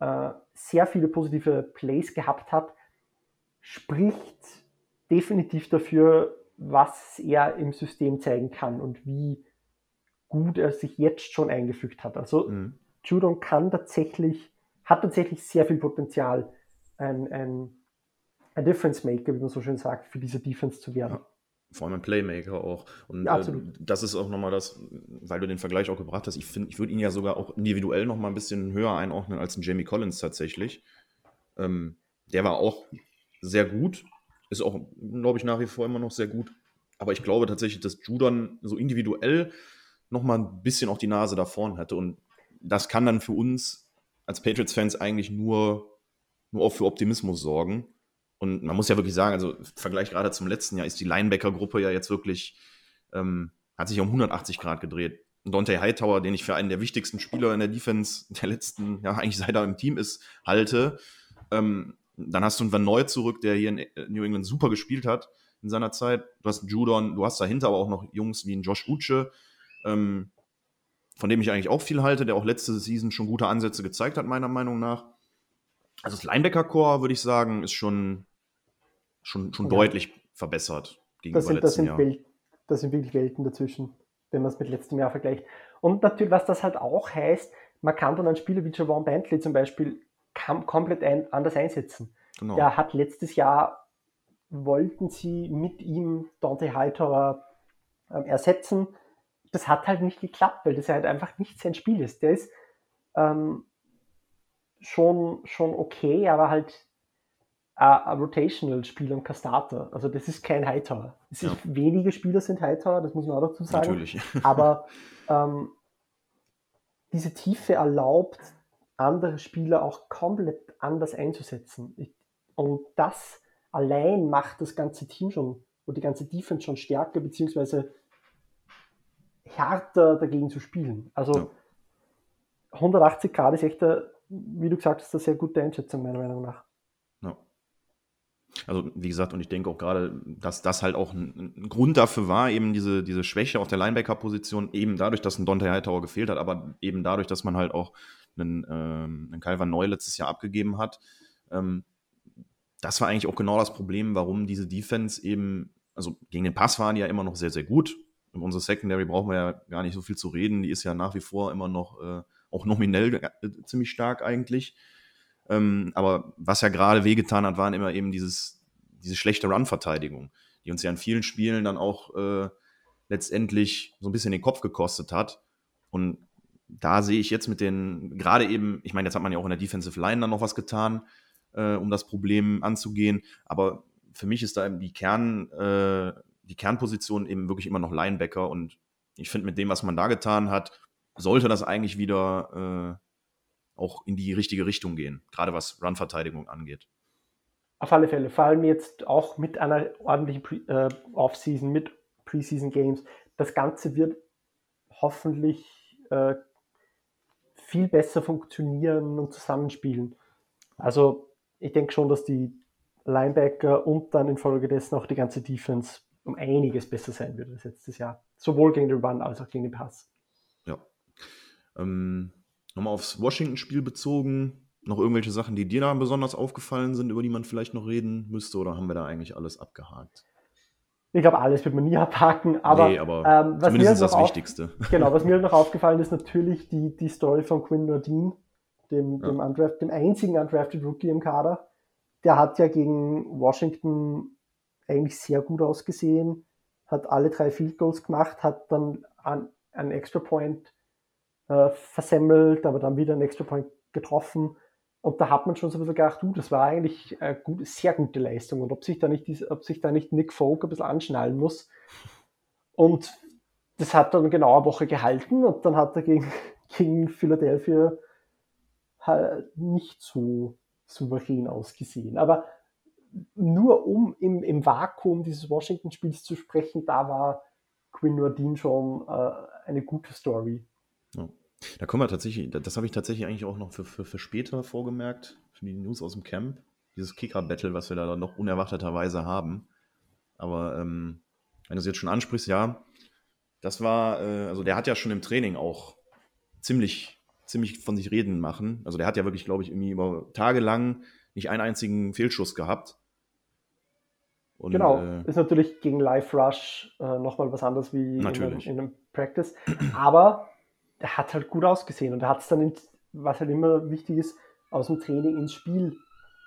äh, sehr viele positive Plays gehabt hat, spricht definitiv dafür, was er im System zeigen kann und wie gut er sich jetzt schon eingefügt hat. Also mhm. Judon kann tatsächlich hat tatsächlich sehr viel Potenzial, ein, ein, ein Difference Maker, wie man so schön sagt, für diese Defense zu werden. Ja, vor allem ein Playmaker auch. Und ja, äh, das ist auch nochmal das, weil du den Vergleich auch gebracht hast. Ich finde, ich würde ihn ja sogar auch individuell nochmal ein bisschen höher einordnen als ein Jamie Collins tatsächlich. Ähm, der war auch sehr gut, ist auch, glaube ich, nach wie vor immer noch sehr gut. aber ich glaube tatsächlich, dass Judon so individuell nochmal ein bisschen auch die Nase da vorn hatte. Und das kann dann für uns als Patriots-Fans eigentlich nur, nur auch für Optimismus sorgen. Und man muss ja wirklich sagen, also im Vergleich gerade zum letzten Jahr ist die Linebacker-Gruppe ja jetzt wirklich, ähm, hat sich um 180 Grad gedreht. Dante Hightower, den ich für einen der wichtigsten Spieler in der Defense der letzten, ja, eigentlich seit er im Team ist, halte. Ähm, dann hast du einen Van Neu zurück, der hier in New England super gespielt hat in seiner Zeit. Du hast einen Judon, du hast dahinter aber auch noch Jungs wie einen Josh Uche, ähm, von dem ich eigentlich auch viel halte, der auch letzte Season schon gute Ansätze gezeigt hat, meiner Meinung nach. Also das Linebacker-Core, würde ich sagen, ist schon, schon, schon ja. deutlich verbessert gegenüber das sind, das sind Jahr. das sind wirklich Welten dazwischen, wenn man es mit letztem Jahr vergleicht. Und natürlich, was das halt auch heißt, man kann dann einen Spieler wie Javon Bentley zum Beispiel komplett ein, anders einsetzen. Genau. Der hat letztes Jahr, wollten sie mit ihm Dante Hightower ähm, ersetzen. Das hat halt nicht geklappt, weil das halt einfach nicht sein Spiel ist. Der ist ähm, schon, schon okay, aber halt ein Rotational-Spieler und kein Starter. Also das ist kein Hightower. Ja. wenige Spieler sind Hightower, das muss man auch dazu sagen. Natürlich. (laughs) aber ähm, diese Tiefe erlaubt, andere Spieler auch komplett anders einzusetzen. Und das allein macht das ganze Team schon und die ganze Defense schon stärker, beziehungsweise härter dagegen zu spielen. Also ja. 180 Grad ist echt, eine, wie du gesagt hast, eine sehr gute Einschätzung, meiner Meinung nach. Ja. Also, wie gesagt, und ich denke auch gerade, dass das halt auch ein, ein, Grund dafür war, eben diese, diese Schwäche auf der Linebacker-Position, eben dadurch, dass ein Dante Hightower gefehlt hat, aber eben dadurch, dass man halt auch einen, ähm, einen Calvin Neu letztes Jahr abgegeben hat. Ähm, das war eigentlich auch genau das Problem, warum diese Defense eben, also gegen den Pass waren die ja immer noch sehr, sehr gut. In unserer Secondary brauchen wir ja gar nicht so viel zu reden. Die ist ja nach wie vor immer noch äh, auch nominell äh, ziemlich stark eigentlich. Ähm, aber was ja gerade wehgetan hat, waren immer eben dieses, diese schlechte Run-Verteidigung, die uns ja in vielen Spielen dann auch äh, letztendlich so ein bisschen den Kopf gekostet hat. Und da sehe ich jetzt mit den, gerade eben, ich meine, jetzt hat man ja auch in der Defensive Line dann noch was getan, äh, um das Problem anzugehen. Aber für mich ist da eben die Kern, äh, die Kernposition eben wirklich immer noch Linebacker und ich finde, mit dem, was man da getan hat, sollte das eigentlich wieder äh, auch in die richtige Richtung gehen, gerade was Run-Verteidigung angeht. Auf alle Fälle, vor allem jetzt auch mit einer ordentlichen Pre äh, Off-Season, mit Preseason Games. Das Ganze wird hoffentlich äh, viel besser funktionieren und zusammenspielen. Also ich denke schon, dass die Linebacker und dann infolgedessen auch die ganze Defense um einiges besser sein wird als letztes Jahr. Sowohl gegen den Run als auch gegen den Pass. Ja. Ähm, Nochmal aufs Washington-Spiel bezogen. Noch irgendwelche Sachen, die dir da besonders aufgefallen sind, über die man vielleicht noch reden müsste, oder haben wir da eigentlich alles abgehakt? Ich glaube, alles wird man nie (laughs) abhaken, aber, nee, aber ähm, was mir ist das auf, Wichtigste. (laughs) Genau, was mir noch aufgefallen ist, natürlich die, die Story von Quinn Nordin, dem, ja. dem, Undraft, dem einzigen Undrafted Rookie im Kader. Der hat ja gegen Washington eigentlich sehr gut ausgesehen, hat alle drei Field Goals gemacht, hat dann einen Extra Point äh, versemmelt, aber dann wieder einen Extra Point getroffen und da hat man schon so ein bisschen gedacht, du, das war eigentlich eine gute, sehr gute Leistung und ob sich da nicht, ob sich da nicht Nick Folk ein bisschen anschnallen muss. Und das hat dann genau eine Woche gehalten und dann hat er gegen, (laughs) gegen Philadelphia halt nicht so souverän ausgesehen. Aber nur um im, im Vakuum dieses Washington-Spiels zu sprechen, da war Quinn Nordin schon äh, eine gute Story. Ja. Da kommen wir tatsächlich, das habe ich tatsächlich eigentlich auch noch für, für, für später vorgemerkt, für die News aus dem Camp. Dieses Kicker-Battle, was wir da noch unerwarteterweise haben. Aber ähm, wenn du es jetzt schon ansprichst, ja, das war, äh, also der hat ja schon im Training auch ziemlich, ziemlich von sich reden machen. Also der hat ja wirklich, glaube ich, irgendwie über Tage lang nicht einen einzigen Fehlschuss gehabt. Und, genau, äh, ist natürlich gegen Live Rush äh, nochmal was anderes wie natürlich. in, in einem Practice. Aber der hat halt gut ausgesehen und er hat es dann, in, was halt immer wichtig ist, aus dem Training ins Spiel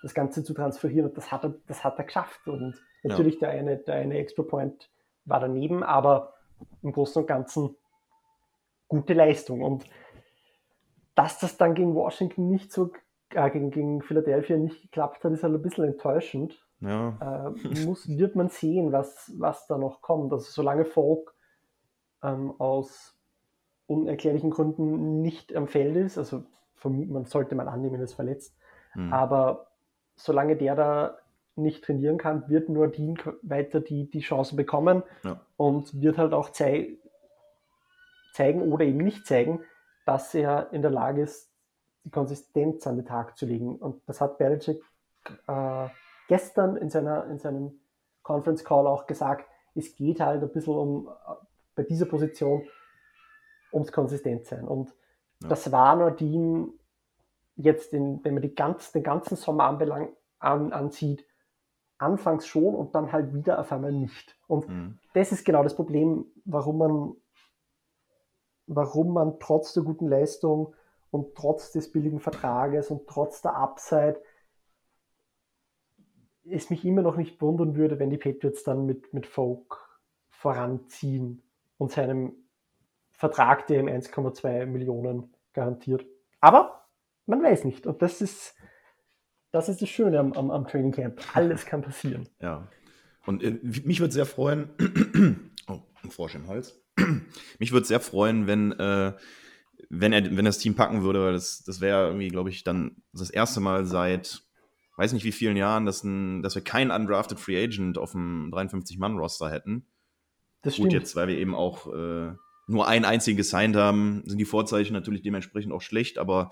das Ganze zu transferieren und das hat er, das hat er geschafft und natürlich ja. der, eine, der eine Extra Point war daneben, aber im Großen und Ganzen gute Leistung und dass das dann gegen Washington nicht so, äh, gegen, gegen Philadelphia nicht geklappt hat, ist halt ein bisschen enttäuschend, Ja. äh, muss, wird man sehen, was, was da noch kommt. Also solange Folk ähm, aus unerklärlichen Gründen nicht am Feld ist, also man sollte man annehmen, er ist verletzt, mhm. aber solange der da nicht trainieren kann, wird nur Dean weiter die, die Chance bekommen ja. und wird halt auch zei zeigen oder eben nicht zeigen, dass er in der Lage ist, die Konsistenz an den Tag zu legen. Und das hat Belichick äh, gestern in, seiner, in seinem Conference Call auch gesagt. Es geht halt ein bisschen um äh, bei dieser Position ums Konsistentsein. Und ja. das war Nordin jetzt, in, wenn man die ganz, den ganzen Sommer anbelang, an, ansieht, anfangs schon und dann halt wieder auf einmal nicht. Und mhm. das ist genau das Problem, warum man, warum man trotz der guten Leistung und trotz des billigen Vertrages und trotz der Upside es mich immer noch nicht wundern würde, wenn die Patriots dann mit, mit Folk voranziehen und seinem Vertrag, der ihm 1,2 Millionen garantiert. Aber man weiß nicht. Und das ist, das ist das Schöne am, am, am Training Camp. Alles kann passieren. (laughs) Ja. Und äh, mich würde sehr freuen, (clears throat) oh, ein Frosch im Hals. (clears throat) mich würde sehr freuen, wenn, äh, wenn, er, wenn das Team packen würde, weil das, das wäre irgendwie, glaube ich, dann das erste Mal seit weiß nicht wie vielen Jahren, dass, ein, dass wir keinen undrafted Free Agent auf dem 53-Mann-Roster hätten. Das stimmt. Gut, jetzt, weil wir eben auch äh, nur einen einzigen gesigned haben, sind die Vorzeichen natürlich dementsprechend auch schlecht, aber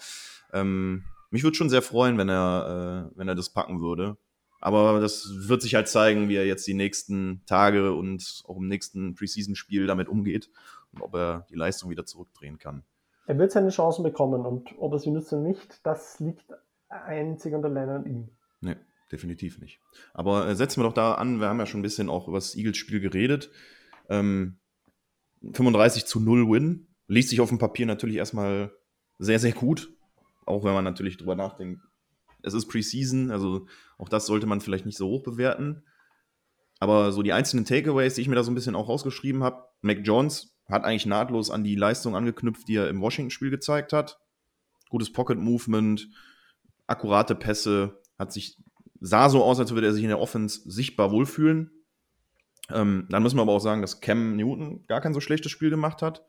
ähm, mich würde schon sehr freuen, wenn er, äh, wenn er das packen würde. Aber das wird sich halt zeigen, wie er jetzt die nächsten Tage und auch im nächsten Preseason-Spiel damit umgeht und ob er die Leistung wieder zurückdrehen kann. Er wird seine Chancen bekommen und ob er sie nutzt oder nicht, das liegt einzig und allein an ihm. Nee, definitiv nicht. Aber äh, setzen wir doch da an, wir haben ja schon ein bisschen auch über das Eagles-Spiel geredet. Ähm, 35 zu 0 Win. Liest sich auf dem Papier natürlich erstmal sehr, sehr gut. Auch wenn man natürlich drüber nachdenkt, es ist Preseason, also auch das sollte man vielleicht nicht so hoch bewerten. Aber so die einzelnen Takeaways, die ich mir da so ein bisschen auch rausgeschrieben habe, Mac Jones hat eigentlich nahtlos an die Leistung angeknüpft, die er im Washington-Spiel gezeigt hat. Gutes Pocket-Movement, akkurate Pässe, hat sich, sah so aus, als würde er sich in der Offense sichtbar wohlfühlen. Ähm, dann müssen wir aber auch sagen, dass Cam Newton gar kein so schlechtes Spiel gemacht hat.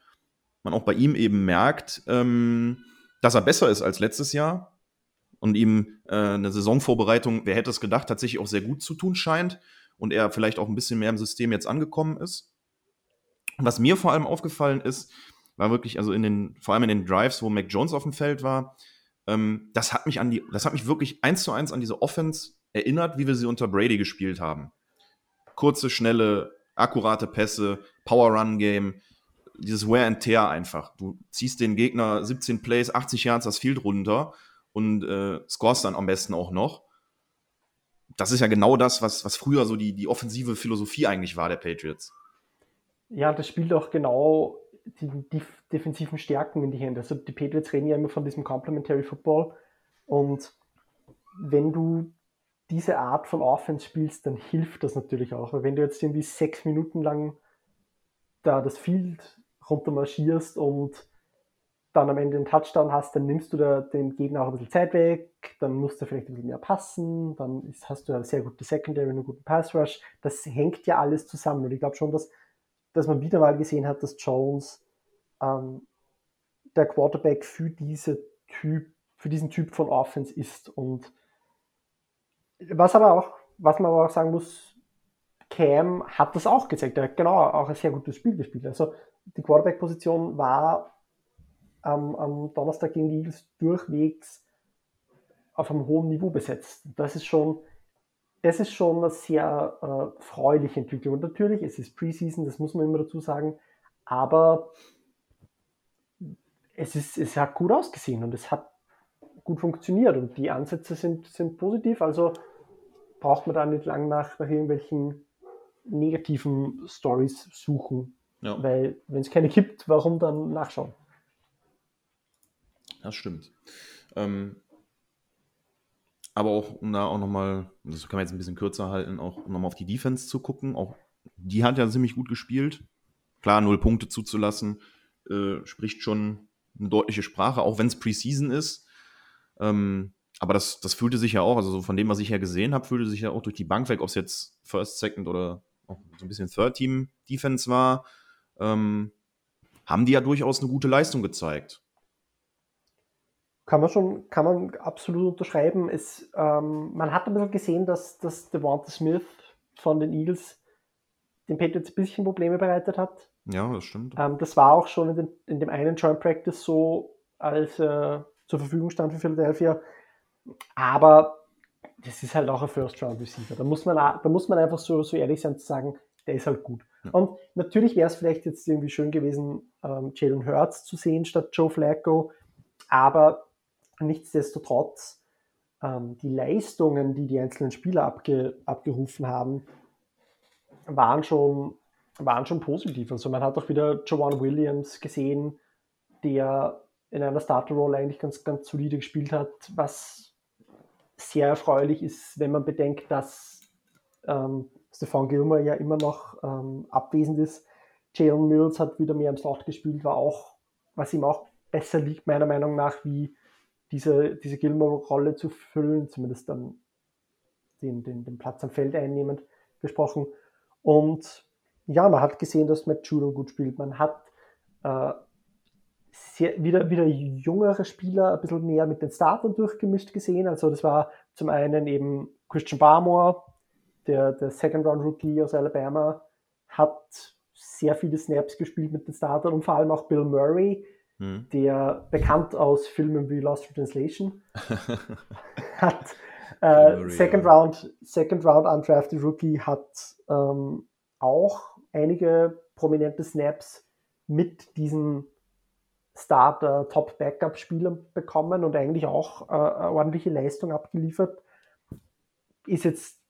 Man auch bei ihm eben merkt, ähm, dass er besser ist als letztes Jahr und ihm äh, eine Saisonvorbereitung, wer hätte es gedacht, tatsächlich auch sehr gut zu tun scheint und er vielleicht auch ein bisschen mehr im System jetzt angekommen ist. Was mir vor allem aufgefallen ist, war wirklich, also in den, vor allem in den Drives, wo Mac Jones auf dem Feld war, ähm, das hat mich an die, das hat mich wirklich eins zu eins an diese Offense erinnert, wie wir sie unter Brady gespielt haben. Kurze, schnelle, akkurate Pässe, Power-Run-Game, dieses Wear and Tear einfach. Du ziehst den Gegner 17 Plays, 80 Yards das Field runter und äh, scorest dann am besten auch noch. Das ist ja genau das, was, was früher so die, die offensive Philosophie eigentlich war der Patriots. Ja, das spielt auch genau die, die defensiven Stärken in die Hände. Also die Patriots reden ja immer von diesem Complementary Football und wenn du diese Art von Offense spielst, dann hilft das natürlich auch. Weil wenn du jetzt irgendwie sechs Minuten lang da das Field runtermarschierst und dann am Ende einen Touchdown hast, dann nimmst du da den Gegner auch ein bisschen Zeit weg, dann musst du vielleicht ein bisschen mehr passen, dann hast du eine sehr gute Secondary, einen guten Pass Rush. Das hängt ja alles zusammen. Und ich glaube schon, dass dass man wieder mal gesehen hat, dass Jones ähm, der Quarterback für, diese typ, für diesen Typ von Offense ist. Und was aber auch, was man aber auch sagen muss, Cam hat das auch gezeigt. Er hat genau auch ein sehr gutes Spiel gespielt. Also die Quarterback-Position war ähm, am Donnerstag gegen Eagles durchwegs auf einem hohen Niveau besetzt. Das ist schon das ist schon eine sehr äh, freuliche Entwicklung. Und natürlich, es ist Preseason, das muss man immer dazu sagen, aber es, ist, es hat gut ausgesehen und es hat gut funktioniert und die Ansätze sind, sind positiv, also braucht man da nicht lang nach, nach irgendwelchen negativen Stories suchen. Ja. Weil, wenn es keine gibt, warum dann nachschauen? Das stimmt. Ähm, aber auch, um da auch nochmal, das kann man jetzt ein bisschen kürzer halten, auch um nochmal auf die Defense zu gucken. Auch die hat ja ziemlich gut gespielt. Klar, null Punkte zuzulassen, äh, spricht schon eine deutliche Sprache, auch wenn es Preseason ist. Ähm, aber das, das fühlte sich ja auch, also so von dem, was ich ja gesehen habe, fühlte sich ja auch durch die Bank weg, ob es jetzt First, Second oder auch so ein bisschen Third Team Defense war, ähm, haben die ja durchaus eine gute Leistung gezeigt. Kann man schon, kann man absolut unterschreiben. Es, ähm, man hat ein bisschen gesehen, dass, dass Devonta Smith von den Eagles den Patriots ein bisschen Probleme bereitet hat. Ja, das stimmt. Ähm, das war auch schon in, den, in dem einen Joint Practice so, als äh, zur Verfügung stand für Philadelphia. Aber das ist halt auch ein First-Round-Receiver. Da muss man, da muss man einfach so, so ehrlich sein zu sagen, der ist halt gut. Ja. Und natürlich wäre es vielleicht jetzt irgendwie schön gewesen, ähm, Jalen Hurts zu sehen statt Joe Flacco, aber nichtsdestotrotz, ähm, die Leistungen, die die einzelnen Spieler abge, abgerufen haben, waren schon, waren schon positiv. Also man hat auch wieder Joanne Williams gesehen, der in einer Starter-Rolle eigentlich ganz, ganz solide gespielt hat, was sehr erfreulich ist, wenn man bedenkt, dass ähm, Stefan Gilmer ja immer noch ähm, abwesend ist. Jalen Mills hat wieder mehr im Slot gespielt, war auch, was ihm auch besser liegt, meiner Meinung nach, wie diese, diese Gilmore-Rolle zu füllen, zumindest dann den, den, den Platz am Feld einnehmend gesprochen. Und ja, man hat gesehen, dass Matt Judon gut spielt. Man hat äh, sehr, wieder, wieder jüngere Spieler ein bisschen mehr mit den Startern durchgemischt gesehen. Also das war zum einen eben Christian Barmore, der, der Second-Round-Rookie aus Alabama, hat sehr viele Snaps gespielt mit den Startern und vor allem auch Bill Murray, hm. der bekannt aus Filmen wie Lost in Translation (laughs) hat äh, Second Round Second Round undrafted Rookie hat ähm, auch einige prominente Snaps mit diesen Starter, Top Backup Spielern bekommen und eigentlich auch äh, ordentliche Leistung abgeliefert. Ist jetzt,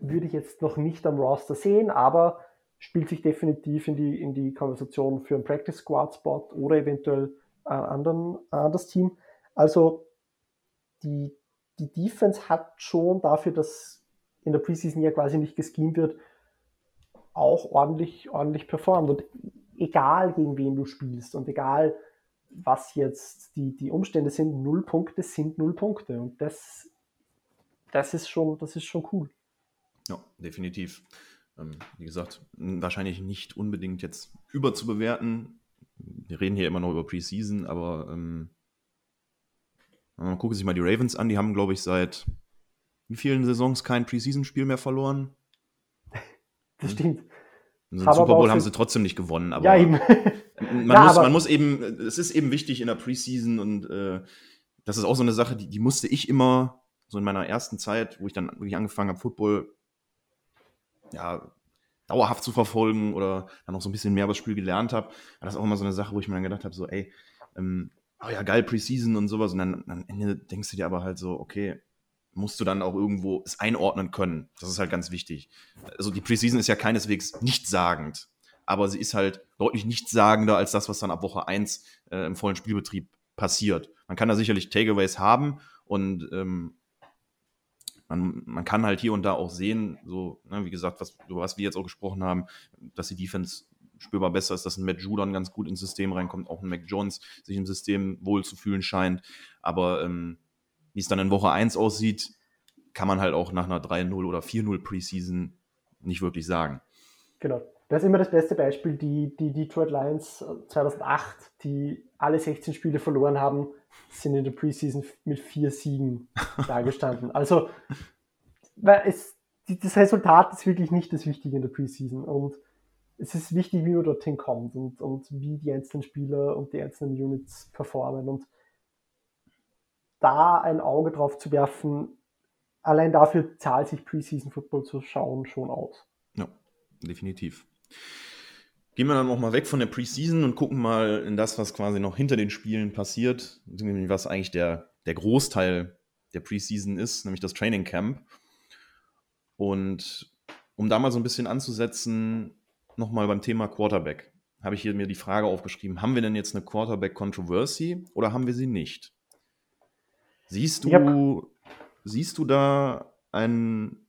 würde ich jetzt noch nicht am Roster sehen, aber spielt sich definitiv in die, in die Konversation für einen Practice Squad Spot oder eventuell ein anderen, ein anderes Team. Also die, die Defense hat schon dafür, dass in der Preseason ja quasi nicht geschemt wird, auch ordentlich, ordentlich performt. Und egal gegen wen du spielst und egal was jetzt die, die Umstände sind, null Punkte sind null Punkte. Und das, das, ist, schon, das ist schon cool. Ja, definitiv. Ähm, wie gesagt, wahrscheinlich nicht unbedingt jetzt überzubewerten. Wir reden hier immer noch über Preseason, aber ähm, man gucke sich mal die Ravens an. Die haben, glaube ich, seit wie vielen Saisons kein Preseason-Spiel mehr verloren? (laughs) Das stimmt. Den Super Bowl haben sie trotzdem nicht gewonnen, aber ja, eben. (laughs) man, ja, muss, man muss eben, es ist eben wichtig in der Preseason und äh, das ist auch so eine Sache, die, die musste ich immer, so in meiner ersten Zeit, wo ich dann wirklich angefangen habe, Football ja, dauerhaft zu verfolgen oder dann auch so ein bisschen mehr über das Spiel gelernt habe, war das auch immer so eine Sache, wo ich mir dann gedacht habe, so, ey, ähm, oh ja, geil, Preseason und sowas. Und dann am Ende denkst du dir aber halt so, okay, musst du dann auch irgendwo es einordnen können. Das ist halt ganz wichtig. Also die Preseason ist ja keineswegs nichtssagend, aber sie ist halt deutlich nichtssagender als das, was dann ab Woche 1 äh, im vollen Spielbetrieb passiert. Man kann da sicherlich Takeaways haben und ähm, man, man kann halt hier und da auch sehen, so, ne, wie gesagt, was, was wir jetzt auch gesprochen haben, dass die Defense spürbar besser ist, dass ein Matt Judon ganz gut ins System reinkommt, auch ein Mac Jones sich im System wohl zu fühlen scheint. Aber ähm, wie es dann in Woche 1 aussieht, kann man halt auch nach einer 3-0 oder 4-0 Preseason nicht wirklich sagen. Genau. Das ist immer das beste Beispiel, die, die Detroit Lions 2008, die alle 16 Spiele verloren haben, sind in der Preseason mit vier Siegen (laughs) dargestanden. Also, weil es, das Resultat ist wirklich nicht das Wichtige in der Preseason. Und es ist wichtig, wie man dorthin kommt und, und wie die einzelnen Spieler und die einzelnen Units performen. Und da ein Auge drauf zu werfen, allein dafür zahlt sich Preseason Football zu schauen schon aus. Ja, definitiv. Gehen wir dann noch mal weg von der Preseason und gucken mal in das, was quasi noch hinter den Spielen passiert, was eigentlich der, der Großteil der Preseason ist, nämlich das Training Camp. Und um da mal so ein bisschen anzusetzen, nochmal beim Thema Quarterback, habe ich hier mir die Frage aufgeschrieben, haben wir denn jetzt eine Quarterback-Controversy oder haben wir sie nicht? Siehst du, ja. siehst du da einen,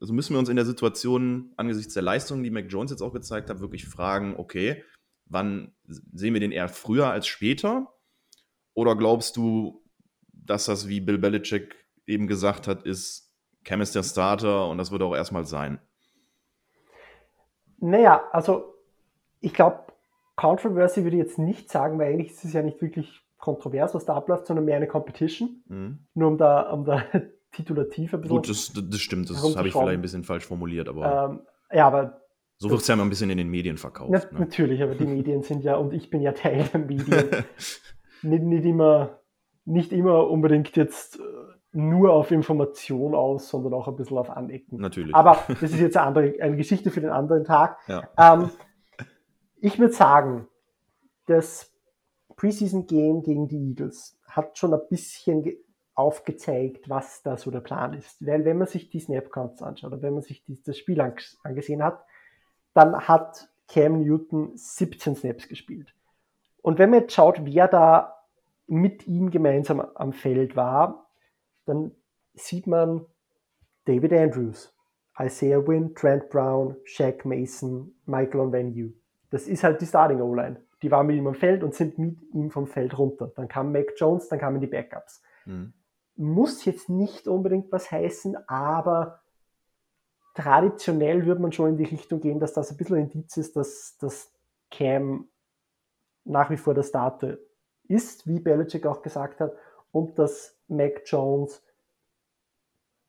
also müssen wir uns in der Situation angesichts der Leistung, die Mac Jones jetzt auch gezeigt hat, wirklich fragen, okay, wann sehen wir den eher früher als später? Oder glaubst du, dass das, wie Bill Belichick eben gesagt hat, ist, Cam ist der Starter und das wird auch erstmal sein. Naja, also ich glaube, Controversy würde ich jetzt nicht sagen, weil eigentlich ist es ja nicht wirklich kontrovers, was da abläuft, sondern mehr eine Competition. Mhm. Nur um da, um da titulativ ein bisschen. Gut, das, das stimmt, das habe ich vielleicht ein bisschen falsch formuliert, aber. Ähm, ja, aber. So wird es ja immer ein bisschen in den Medien verkauft. Na, ne? Natürlich, aber die (laughs) Medien sind ja, und ich bin ja Teil der Medien, (laughs) nicht, nicht, immer, nicht immer unbedingt jetzt äh, nur auf Information aus, sondern auch ein bisschen auf Anecken. Natürlich. Aber das ist jetzt eine, andere, eine Geschichte für den anderen Tag. Ja. Ähm, ich würde sagen, das Preseason Game gegen die Eagles hat schon ein bisschen aufgezeigt, was da so der Plan ist. Weil wenn man sich die Snap-Counts anschaut oder wenn man sich die, das Spiel angesehen hat, dann hat Cam Newton 17 Snaps gespielt. Und wenn man jetzt schaut, wer da mit ihm gemeinsam am Feld war, dann sieht man David Andrews, Isaiah Wynn, Trent Brown, Shaq Mason, Michael Onwenu. Das ist halt die Starting O-Line. Die waren mit ihm am Feld und sind mit ihm vom Feld runter. Dann kam Mac Jones, dann kamen die Backups. Mhm. Muss jetzt nicht unbedingt was heißen, aber traditionell würde man schon in die Richtung gehen, dass das ein bisschen ein Indiz ist, dass das Cam nach wie vor der Starter ist, wie Belichick auch gesagt hat, und dass Mac Jones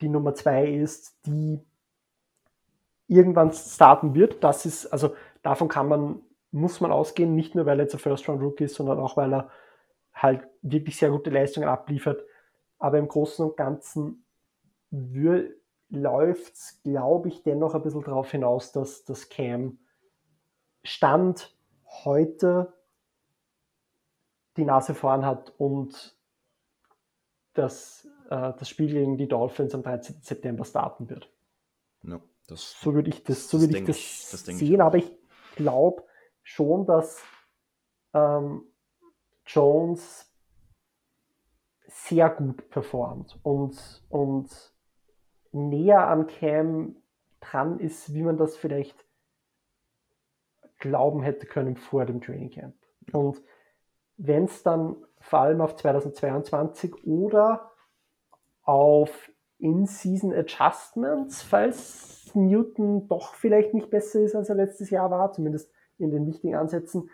die Nummer zwei ist, die irgendwann starten wird. Das ist, also davon kann man, muss man ausgehen, nicht nur weil er jetzt ein First-Round-Rookie ist, sondern auch weil er halt wirklich sehr gute Leistungen abliefert. Aber im Großen und Ganzen läuft es, glaube ich, dennoch ein bisschen darauf hinaus, dass das Cam Stand heute die Nase vorn hat und dass äh, das Spiel gegen die Dolphins am 13. September starten wird. Ja, das, so würde ich das, so würde ich das, ich, das sehen, ich aber ich glaube schon, dass ähm, Jones sehr gut performt und, und näher am Cam dran ist, wie man das vielleicht glauben hätte können vor dem Training Camp. Und wenn es dann vor allem auf 2022 oder auf In-Season Adjustments, falls Newton doch vielleicht nicht besser ist, als er letztes Jahr war, zumindest in den wichtigen Ansätzen,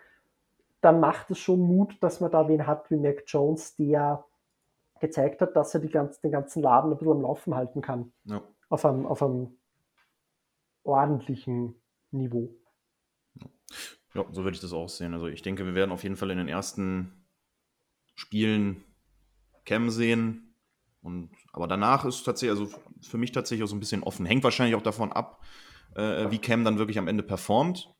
dann macht es schon Mut, dass man da wen hat wie Mac Jones, der gezeigt hat, dass er die ganz, den ganzen Laden ein bisschen am Laufen halten kann. Ja. Auf, einem, auf einem ordentlichen Niveau. Ja, so würde ich das auch sehen. Also ich denke, wir werden auf jeden Fall in den ersten Spielen Cam sehen. Und, aber danach ist tatsächlich, also für mich tatsächlich auch so ein bisschen offen. Hängt wahrscheinlich auch davon ab, äh, wie Cam dann wirklich am Ende performt.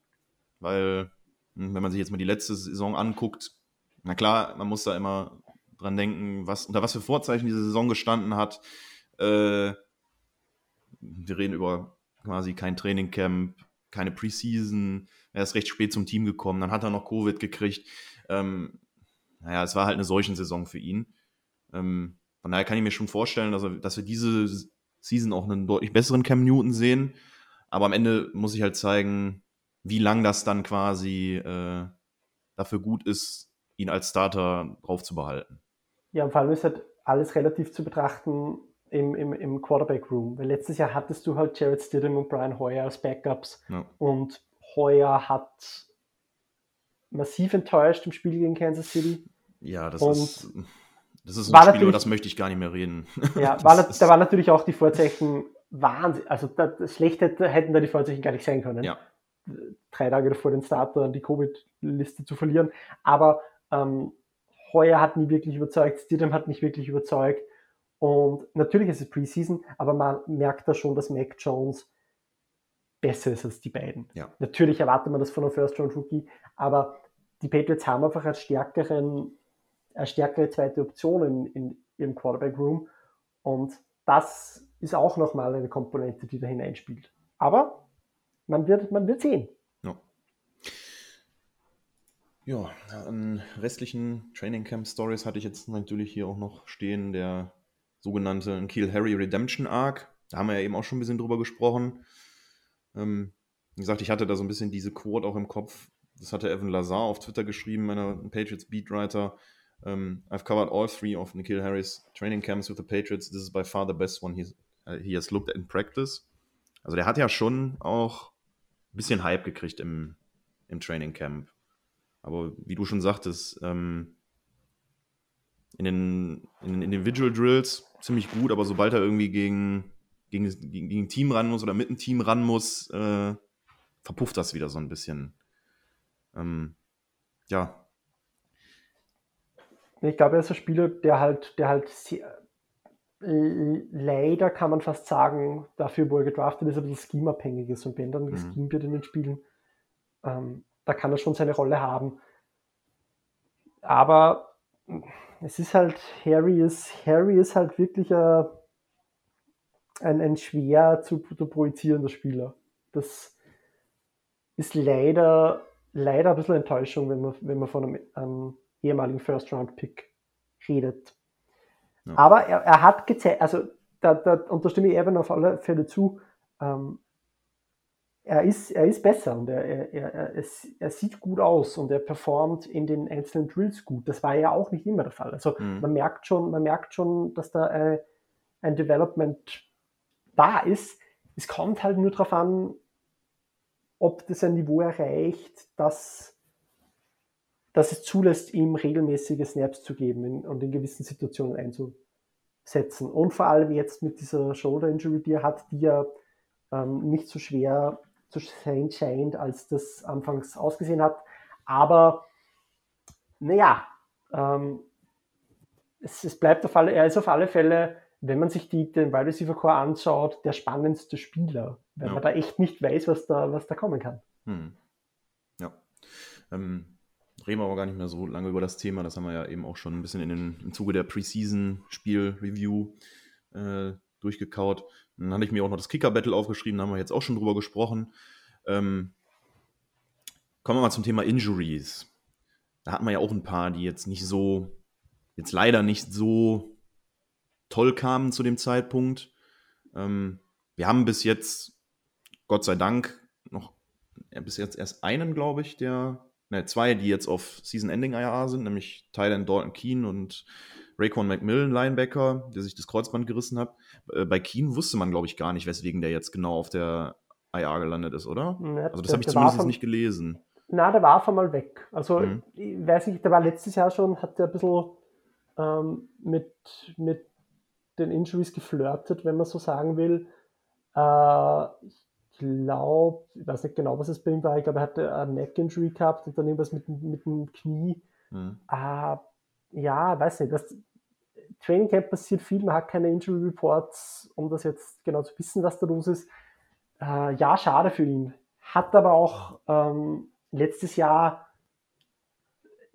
Weil, hm, wenn man sich jetzt mal die letzte Saison anguckt, na klar, man muss da immer dran denken, was, unter was für Vorzeichen diese Saison gestanden hat. Äh, wir reden über quasi kein Trainingcamp, keine Preseason. Er ist recht spät zum Team gekommen, dann hat er noch Covid gekriegt. Ähm, naja, es war halt eine solchen Saison für ihn. Ähm, von daher kann ich mir schon vorstellen, dass, er, dass wir diese Season auch einen deutlich besseren Cam Newton sehen. Aber am Ende muss ich halt zeigen, wie lang das dann quasi äh, dafür gut ist, ihn als Starter drauf zu behalten. Ja, vor allem ist halt alles relativ zu betrachten im, im, im Quarterback-Room. Weil letztes Jahr hattest du halt Jared Stidham und Brian Hoyer als Backups. Ja. Und Hoyer hat massiv enttäuscht im Spiel gegen Kansas City. Ja, das und ist. Das ist ein Spiel, über das möchte ich gar nicht mehr reden. (laughs) Ja, (laughs) war, da waren natürlich auch die Vorzeichen Wahnsinn. Also das schlecht hätte, hätten da die Vorzeichen gar nicht sein können. Ja. Drei Tage vor den Starter die Covid-Liste zu verlieren. Aber ähm, Heuer hat nie wirklich überzeugt, Stidham hat nicht wirklich überzeugt. Und natürlich ist es Preseason, aber man merkt da schon, dass Mac Jones besser ist als die beiden. Ja. Natürlich erwartet man das von einem First-Round-Rookie, aber die Patriots haben einfach einen stärkeren, eine stärkere zweite Option in, in ihrem Quarterback-Room und das ist auch nochmal eine Komponente, die da hineinspielt. Aber man wird, man wird sehen. Ja. An restlichen Training Camp Stories hatte ich jetzt natürlich hier auch noch stehen, der sogenannte Kill Harry Redemption Arc. Da haben wir ja eben auch schon ein bisschen drüber gesprochen. Ähm, wie gesagt, ich hatte da so ein bisschen diese Quote auch im Kopf. Das hatte Evan Lazar auf Twitter geschrieben, meiner Patriots Beatwriter. Um, I've covered all three of Nikhil Harris training camps with the Patriots. This is by far the best one he's, uh, he has looked at in practice. Also der hat ja schon auch ein bisschen Hype gekriegt im, im Training Camp. Aber wie du schon sagtest, ähm, in, den, in den Individual Drills ziemlich gut, aber sobald er irgendwie gegen, gegen, gegen, gegen ein Team ran muss oder mit einem Team ran muss, äh, verpufft das wieder so ein bisschen. Ähm, ja, ich glaube, er ist ein Spieler, der halt, der halt sehr, leider kann man fast sagen, dafür, wo er gedraftet ist, ein bisschen scheme-abhängig ist. Und wenn dann mhm. geschemt wird in den Spielen, ähm, da kann er schon seine Rolle haben. Aber es ist halt, Harry ist, Harry ist halt wirklich ein, ein, ein schwer zu, zu projizierender Spieler. Das ist leider, leider ein bisschen Enttäuschung, wenn man, wenn man von einem, einem ehemaligen First-Round-Pick redet. Ja. Aber er, er hat gezeigt, also da, da unterstimme ich Evan auf alle Fälle zu, ähm, er, ist, er ist besser und er, er, er, er, sieht gut aus und er performt in den einzelnen Drills gut. Das war ja auch nicht immer der Fall. Also mhm. man merkt schon, man merkt schon, dass da ein, ein Development da ist. Es kommt halt nur darauf an, ob das ein Niveau erreicht, dass dass es zulässt, ihm regelmäßige Snaps zu geben in, und in gewissen Situationen einzusetzen. Und vor allem jetzt mit dieser Shoulder Injury, die er hat, die ja ähm, nicht so schwer zu sein scheint, als das anfangs ausgesehen hat. Aber naja, ähm, es, es, bleibt auf alle, er ist auf alle Fälle, wenn man sich die, den Wide Receiver Core anschaut, der spannendste Spieler, weil ja. man da echt nicht weiß, was da, was da kommen kann. Hm. Ja. Ähm, reden wir aber gar nicht mehr so lange über das Thema. Das haben wir ja eben auch schon ein bisschen in den, im Zuge der Preseason-Spiel-Review äh, durchgekaut. Dann hatte ich mir auch noch das Kicker-Battle aufgeschrieben, da haben wir jetzt auch schon drüber gesprochen. Ähm, kommen wir mal zum Thema Injuries. Da hatten wir ja auch ein paar, die jetzt nicht so, jetzt leider nicht so toll kamen zu dem Zeitpunkt. Ähm, wir haben bis jetzt, Gott sei Dank, noch ja, bis jetzt erst einen, glaube ich, der ne, zwei, die jetzt auf Season-Ending IAA sind, nämlich Tyler Dalton Keen und Raekwon McMillan, Linebacker, der sich das Kreuzband gerissen hat. Äh, bei Keen wusste man, glaube ich, gar nicht, weswegen der jetzt genau auf der IA gelandet ist, oder? Ja, also das habe ich zumindest von, nicht gelesen. Na, der war von mal weg. Also mhm. ich weiß nicht, der war letztes Jahr schon, hat der ein bisschen ähm, mit, mit den Injuries geflirtet, wenn man so sagen will. Äh, ich glaube, ich weiß nicht genau, was es bei ihm war, ich glaube, er hatte eine Neck-Injury gehabt und dann irgendwas mit, mit dem Knie. Mhm. Uh, ja, weiß nicht, das Training Camp passiert viel, man hat keine Injury Reports, um das jetzt genau zu wissen, was da los ist. Uh, ja, schade für ihn. Hat aber auch ähm, letztes Jahr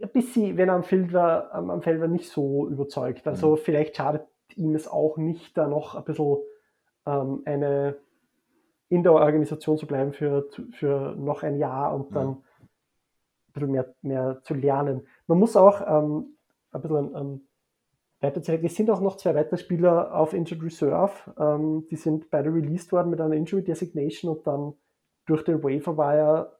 ein bisschen, wenn er am Feld war, am Feld war, nicht so überzeugt. Also mhm. vielleicht schadet ihm es auch nicht, da noch ein bisschen ähm, eine in der Organisation zu bleiben für, für noch ein Jahr und dann ja. ein bisschen mehr, mehr zu lernen. Man muss auch ähm, ein bisschen ähm, weiterzeigen, es sind auch noch zwei weitere Spieler auf Injured Reserve, ähm, die sind beide released worden mit einer Injury Designation und dann durch den Waiver Wire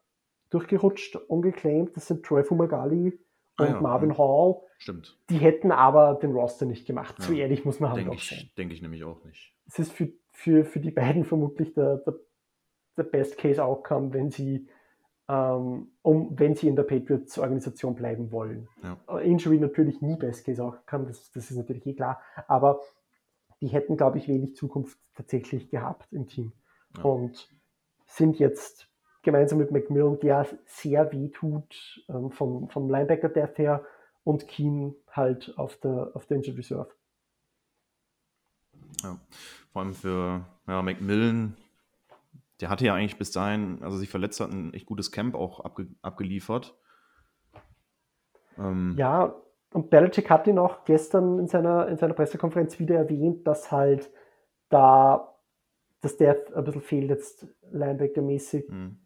durchgerutscht, ungeclaimed. Das sind Troy Fumagalli ah und ja, Marvin Hall. Stimmt. Die hätten aber den Roster nicht gemacht. Ja. So ehrlich muss man halt auch sein. Denke ich nämlich auch nicht. Es ist für für, für die beiden vermutlich der, der, der Best-Case-Outcome, wenn sie, um, wenn sie in der Patriots-Organisation bleiben wollen. Ja. Äh, Injury natürlich nie Best-Case-Outcome, das, das ist natürlich eh klar, aber die hätten, glaube ich, wenig Zukunft tatsächlich gehabt im Team. Ja. Und sind jetzt gemeinsam mit McMillan, der sehr weh tut, ähm, vom, vom Linebacker-Death her, und Keen halt auf der, auf der Injured Reserve. Ja, vor allem für ja, Macmillan, der hatte ja eigentlich bis dahin, also sich verletzt hat, ein echt gutes Camp auch abge abgeliefert. Ähm, ja, und Belichick hat ihn auch gestern in seiner, in seiner Pressekonferenz wieder erwähnt, dass halt da, dass der ein bisschen fehlt jetzt Linebacker-mäßig. Mhm.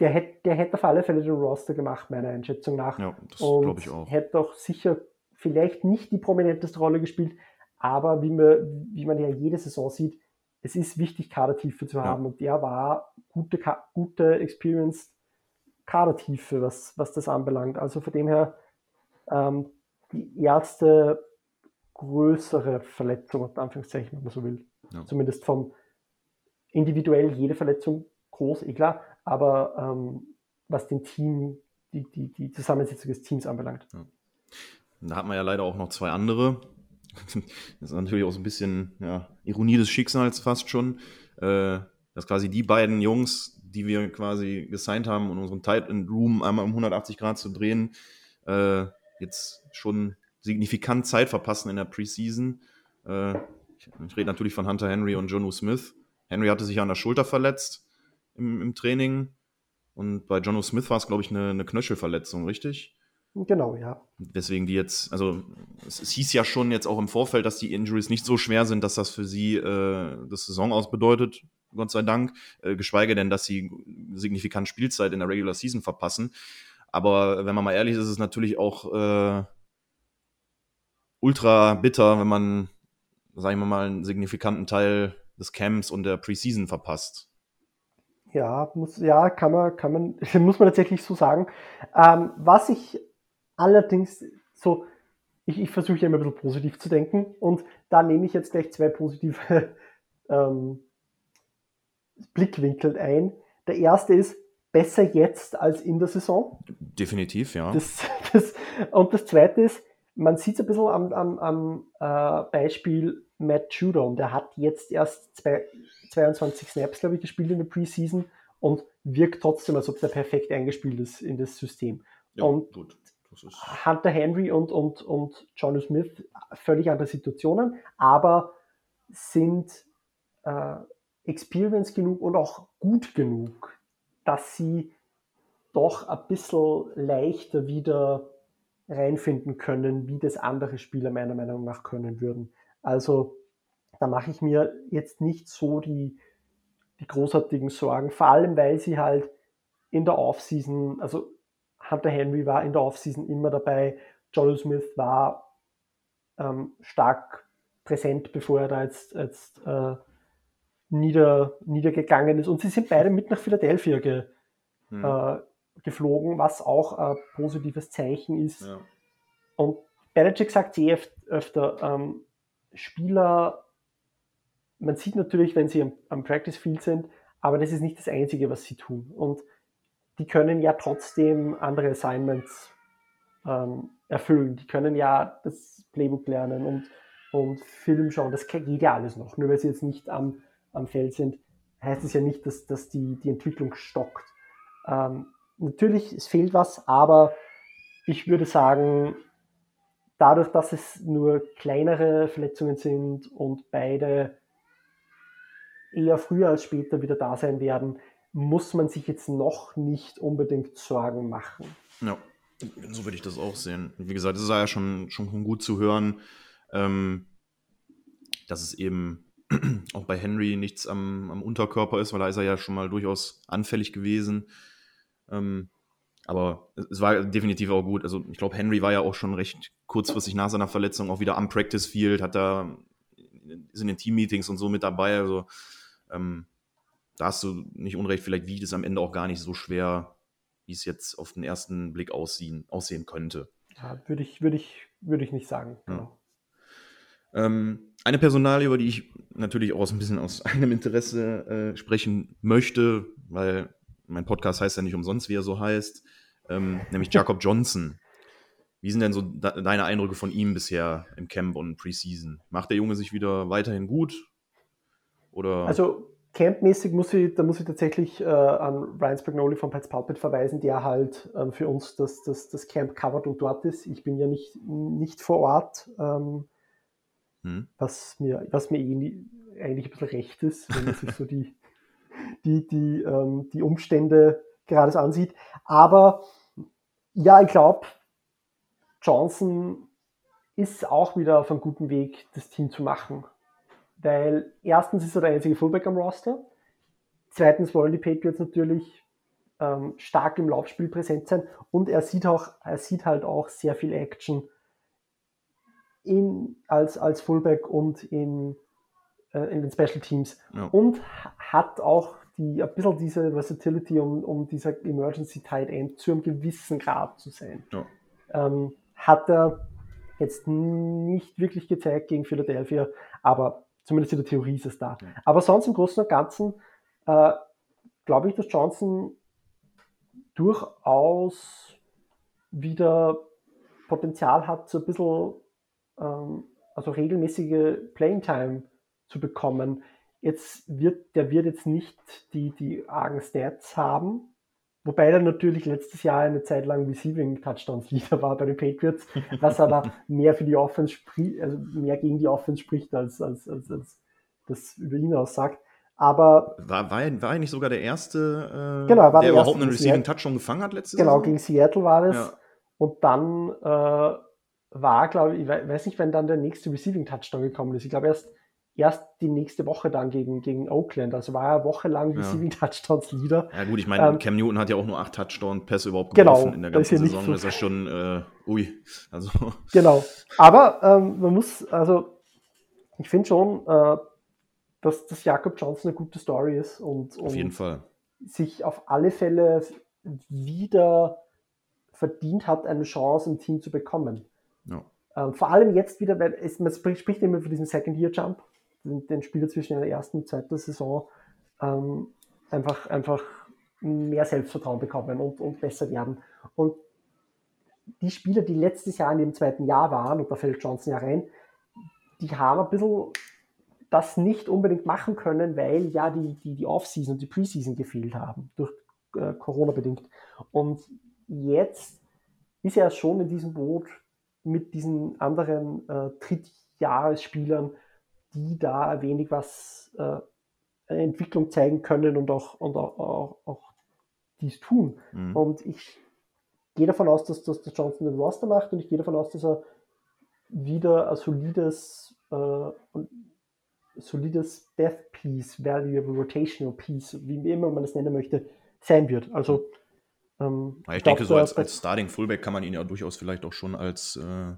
der, hätte, der hätte auf alle Fälle den Roster gemacht, meiner Einschätzung nach. Ja, das glaube ich auch. Hätte auch sicher vielleicht nicht die prominenteste Rolle gespielt, aber wie man, wie man ja jede Saison sieht, es ist wichtig, Kadertiefe zu haben. Ja. Und der war gute, gute Experience Kadertiefe, was, was das anbelangt. Also von dem her, ähm, die erste größere Verletzung, unter Anführungszeichen, wenn man so will. Ja. Zumindest vom individuell jede Verletzung groß, eh klar, aber ähm, was den Team, die, die, die Zusammensetzung des Teams anbelangt. Ja. Da hat man ja leider auch noch zwei andere. (laughs) Das ist natürlich auch so ein bisschen ja, Ironie des Schicksals fast schon, äh, dass quasi die beiden Jungs, die wir quasi gesigned haben, um unseren Titan Room einmal um 180 Grad zu drehen, äh, jetzt schon signifikant Zeit verpassen in der Preseason. Äh, ich, ich rede natürlich von Hunter Henry und Jonu Smith. Henry hatte sich an der Schulter verletzt im, im Training. Und bei Jonu Smith war es, glaube ich, eine, eine Knöchelverletzung, richtig? Genau, ja. Deswegen die jetzt, also es, es, hieß ja schon jetzt auch im Vorfeld, dass die Injuries nicht so schwer sind, dass das für sie äh, das Saison aus bedeutet, Gott sei Dank. Äh, geschweige denn, dass sie signifikant Spielzeit in der Regular Season verpassen. Aber wenn man mal ehrlich ist, ist es natürlich auch äh, ultra bitter, wenn man, sagen wir mal, einen signifikanten Teil des Camps und der Preseason verpasst. Ja, muss, ja, kann man, kann man, (laughs) muss man tatsächlich so sagen. Ähm, was ich allerdings so, ich, ich versuche ja immer ein bisschen positiv zu denken und da nehme ich jetzt gleich zwei positive (laughs) ähm, Blickwinkel ein. Der erste ist, besser jetzt als in der Saison. Definitiv, ja. Das, (laughs) das, und das zweite ist, man sieht es ein bisschen am, am, am äh, Beispiel Matt Judon. Der hat jetzt erst zwei, 22 Snaps, glaube ich, gespielt in der Preseason und wirkt trotzdem, als ob der perfekt eingespielt ist in das System. Ja, und gut. Hunter Henry und, und, und Johnny Smith völlig andere Situationen, aber sind äh, experienced genug und auch gut genug, dass sie doch ein bisschen leichter wieder reinfinden können, wie das andere Spieler meiner Meinung nach können würden. Also da mache ich mir jetzt nicht so die, die großartigen Sorgen, vor allem weil sie halt in der Offseason, also Hunter Henry war in der Offseason immer dabei, Joel Smith war ähm, stark präsent, bevor er da jetzt, jetzt äh, nieder, niedergegangen ist. Und sie sind beide mit nach Philadelphia ge, hm. äh, geflogen, was auch ein positives Zeichen ist. Ja. Und Belichick sagt eh öfter, ähm, Spieler, man sieht natürlich, wenn sie am, am Practice Field sind, aber das ist nicht das Einzige, was sie tun. Und die können ja trotzdem andere Assignments ähm, erfüllen. Die können ja das Playbook lernen und, und Film schauen. Das geht ja alles noch. Nur weil sie jetzt nicht am, am Feld sind, heißt es ja nicht, dass, dass die, die Entwicklung stockt. Ähm, natürlich, es fehlt was, aber ich würde sagen, dadurch, dass es nur kleinere Verletzungen sind und beide eher früher als später wieder da sein werden, muss man sich jetzt noch nicht unbedingt Sorgen machen. Ja, so würde ich das auch sehen. Wie gesagt, es ist ja schon, schon gut zu hören, ähm, dass es eben (clears throat) auch bei Henry nichts am, am Unterkörper ist, weil da ist er ja schon mal durchaus anfällig gewesen. Ähm, aber es war definitiv auch gut. Also ich glaube, Henry war ja auch schon recht kurzfristig nach seiner Verletzung auch wieder am Practice Field, hat da ist in den Team-Meetings und so mit dabei. Also ähm, da hast du nicht unrecht, vielleicht wiegt es am Ende auch gar nicht so schwer, wie es jetzt auf den ersten Blick aussehen, aussehen könnte. Ja, würde ich, würde ich, würde ich nicht sagen. Genau. Ja. Ähm, eine Personalie, über die ich natürlich auch ein bisschen aus (laughs) eigenem Interesse äh, sprechen möchte, weil mein Podcast heißt ja nicht umsonst, wie er so heißt, ähm, nämlich (laughs) Jacob Johnson. Wie sind denn so deine Eindrücke von ihm bisher im Camp und Preseason? Macht der Junge sich wieder weiterhin gut? Oder? Also campmäßig muss ich, da muss ich tatsächlich äh, an Ryan Spagnoli von Pets Pulpit verweisen, der halt ähm, für uns das, das, das Camp covert und dort ist. Ich bin ja nicht, nicht vor Ort, ähm, hm. was mir, was mir eigentlich ein bisschen recht ist, wenn man sich so die, (laughs) die, die, ähm, die Umstände gerade ansieht. Aber ja, ich glaube, Johnson ist auch wieder auf einem guten Weg, das Team zu machen. Weil erstens ist er der einzige Fullback am Roster. Zweitens wollen die Patriots natürlich ähm, stark im Laufspiel präsent sein. Und er sieht auch, er sieht halt auch sehr viel Action in, als, als Fullback und in äh, in den Special Teams ja. und hat auch die, ein bisschen diese Versatility, um, um dieser Emergency Tight End zu einem gewissen Grad zu sein. Ja. Ähm, hat er Jetzt nicht wirklich gezeigt gegen Philadelphia, aber zumindest in der Theorie ist es da. Aber sonst im Großen und Ganzen äh, glaube ich, dass Johnson durchaus wieder Potenzial hat, so ein bisschen ähm, also regelmäßige Playing Time zu bekommen. Jetzt wird, der wird jetzt nicht die, die argen Stats haben, wobei er natürlich letztes Jahr eine Zeit lang Receiving Touchdowns Leader war bei den Patriots, was aber (laughs) mehr für die Offense spricht, also mehr gegen die Offense spricht, als, als, als, als das über ihn aussagt. Aber war, war, er, war er nicht sogar der erste, äh, genau, der, der überhaupt einen Receiving Touchdown gefangen hat letztes Jahr? Genau, gegen Seattle war das. Ja. Und dann äh, war, glaube ich, ich weiß nicht, wenn dann der nächste Receiving Touchdown gekommen ist. Ich glaube erst, erst die nächste Woche dann gegen, gegen Oakland. Also war er wochenlang Receiving ja. Touchdowns Leader. Ja gut, ich meine, ähm, Cam Newton hat ja auch nur acht Touchdown-Pässe überhaupt genau, geworfen in der ganzen Saison. So das ist ja schon, äh, ui. Also. Genau. Aber ähm, man muss, also ich finde schon, äh, dass, dass Jakob Johnson eine gute Story ist und, und auf jeden Fall sich auf alle Fälle wieder verdient hat, eine Chance im Team zu bekommen. Ja. Ähm, vor allem jetzt wieder, weil es, man spricht immer von diesem Second-Year-Jump, den, Spieler zwischen der ersten und zweiten Saison ähm, einfach, einfach mehr Selbstvertrauen bekommen und, und besser werden. Und die Spieler, die letztes Jahr in dem zweiten Jahr waren, und da fällt Johnson ja rein, die haben ein bisschen das nicht unbedingt machen können, weil ja die, die, die Off-Season und die Preseason gefehlt haben, durch äh, Corona bedingt. Und jetzt ist er schon in diesem Boot mit diesen anderen äh, Drittjahresspielern, die da ein wenig was äh, Entwicklung zeigen können und auch, und auch, auch, auch dies tun. Mhm. Und ich gehe davon aus, dass, dass, dass Johnson den Roster macht und ich gehe davon aus, dass er wieder ein solides äh, solides Death Piece, Valuable Rotational Piece, wie immer man das nennen möchte, sein wird. Also ähm, ja, ich, denke, so als, als Starting Fullback kann man ihn ja durchaus vielleicht auch schon als äh,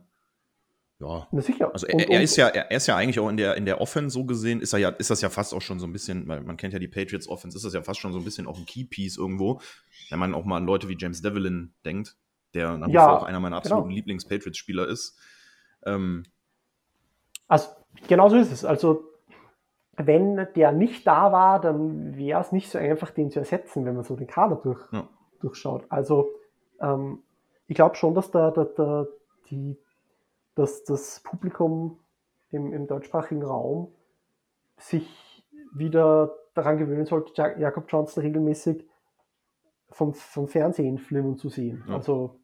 ja. Na sicher. Also er, und, er ist ja, er ist ja eigentlich auch in der, in der Offense so gesehen, ist er ja, ist das ja fast auch schon so ein bisschen, weil man kennt ja die Patriots Offense, ist das ja fast schon so ein bisschen auch ein Key-Piece irgendwo, wenn man auch mal an Leute wie James Devlin denkt, der nach wie ja, auch einer meiner absoluten genau. Lieblings-Patriots-Spieler ist. Ähm, also, genau so ist es. Also, wenn der nicht da war, dann wäre es nicht so einfach, den zu ersetzen, wenn man so den Kader durch, ja. durchschaut. Also, ähm, ich glaube schon, dass da, da, da die dass das Publikum im, im deutschsprachigen Raum sich wieder daran gewöhnen sollte, Jakob Johnson regelmäßig vom, vom Fernsehen filmen zu sehen. Ja. Also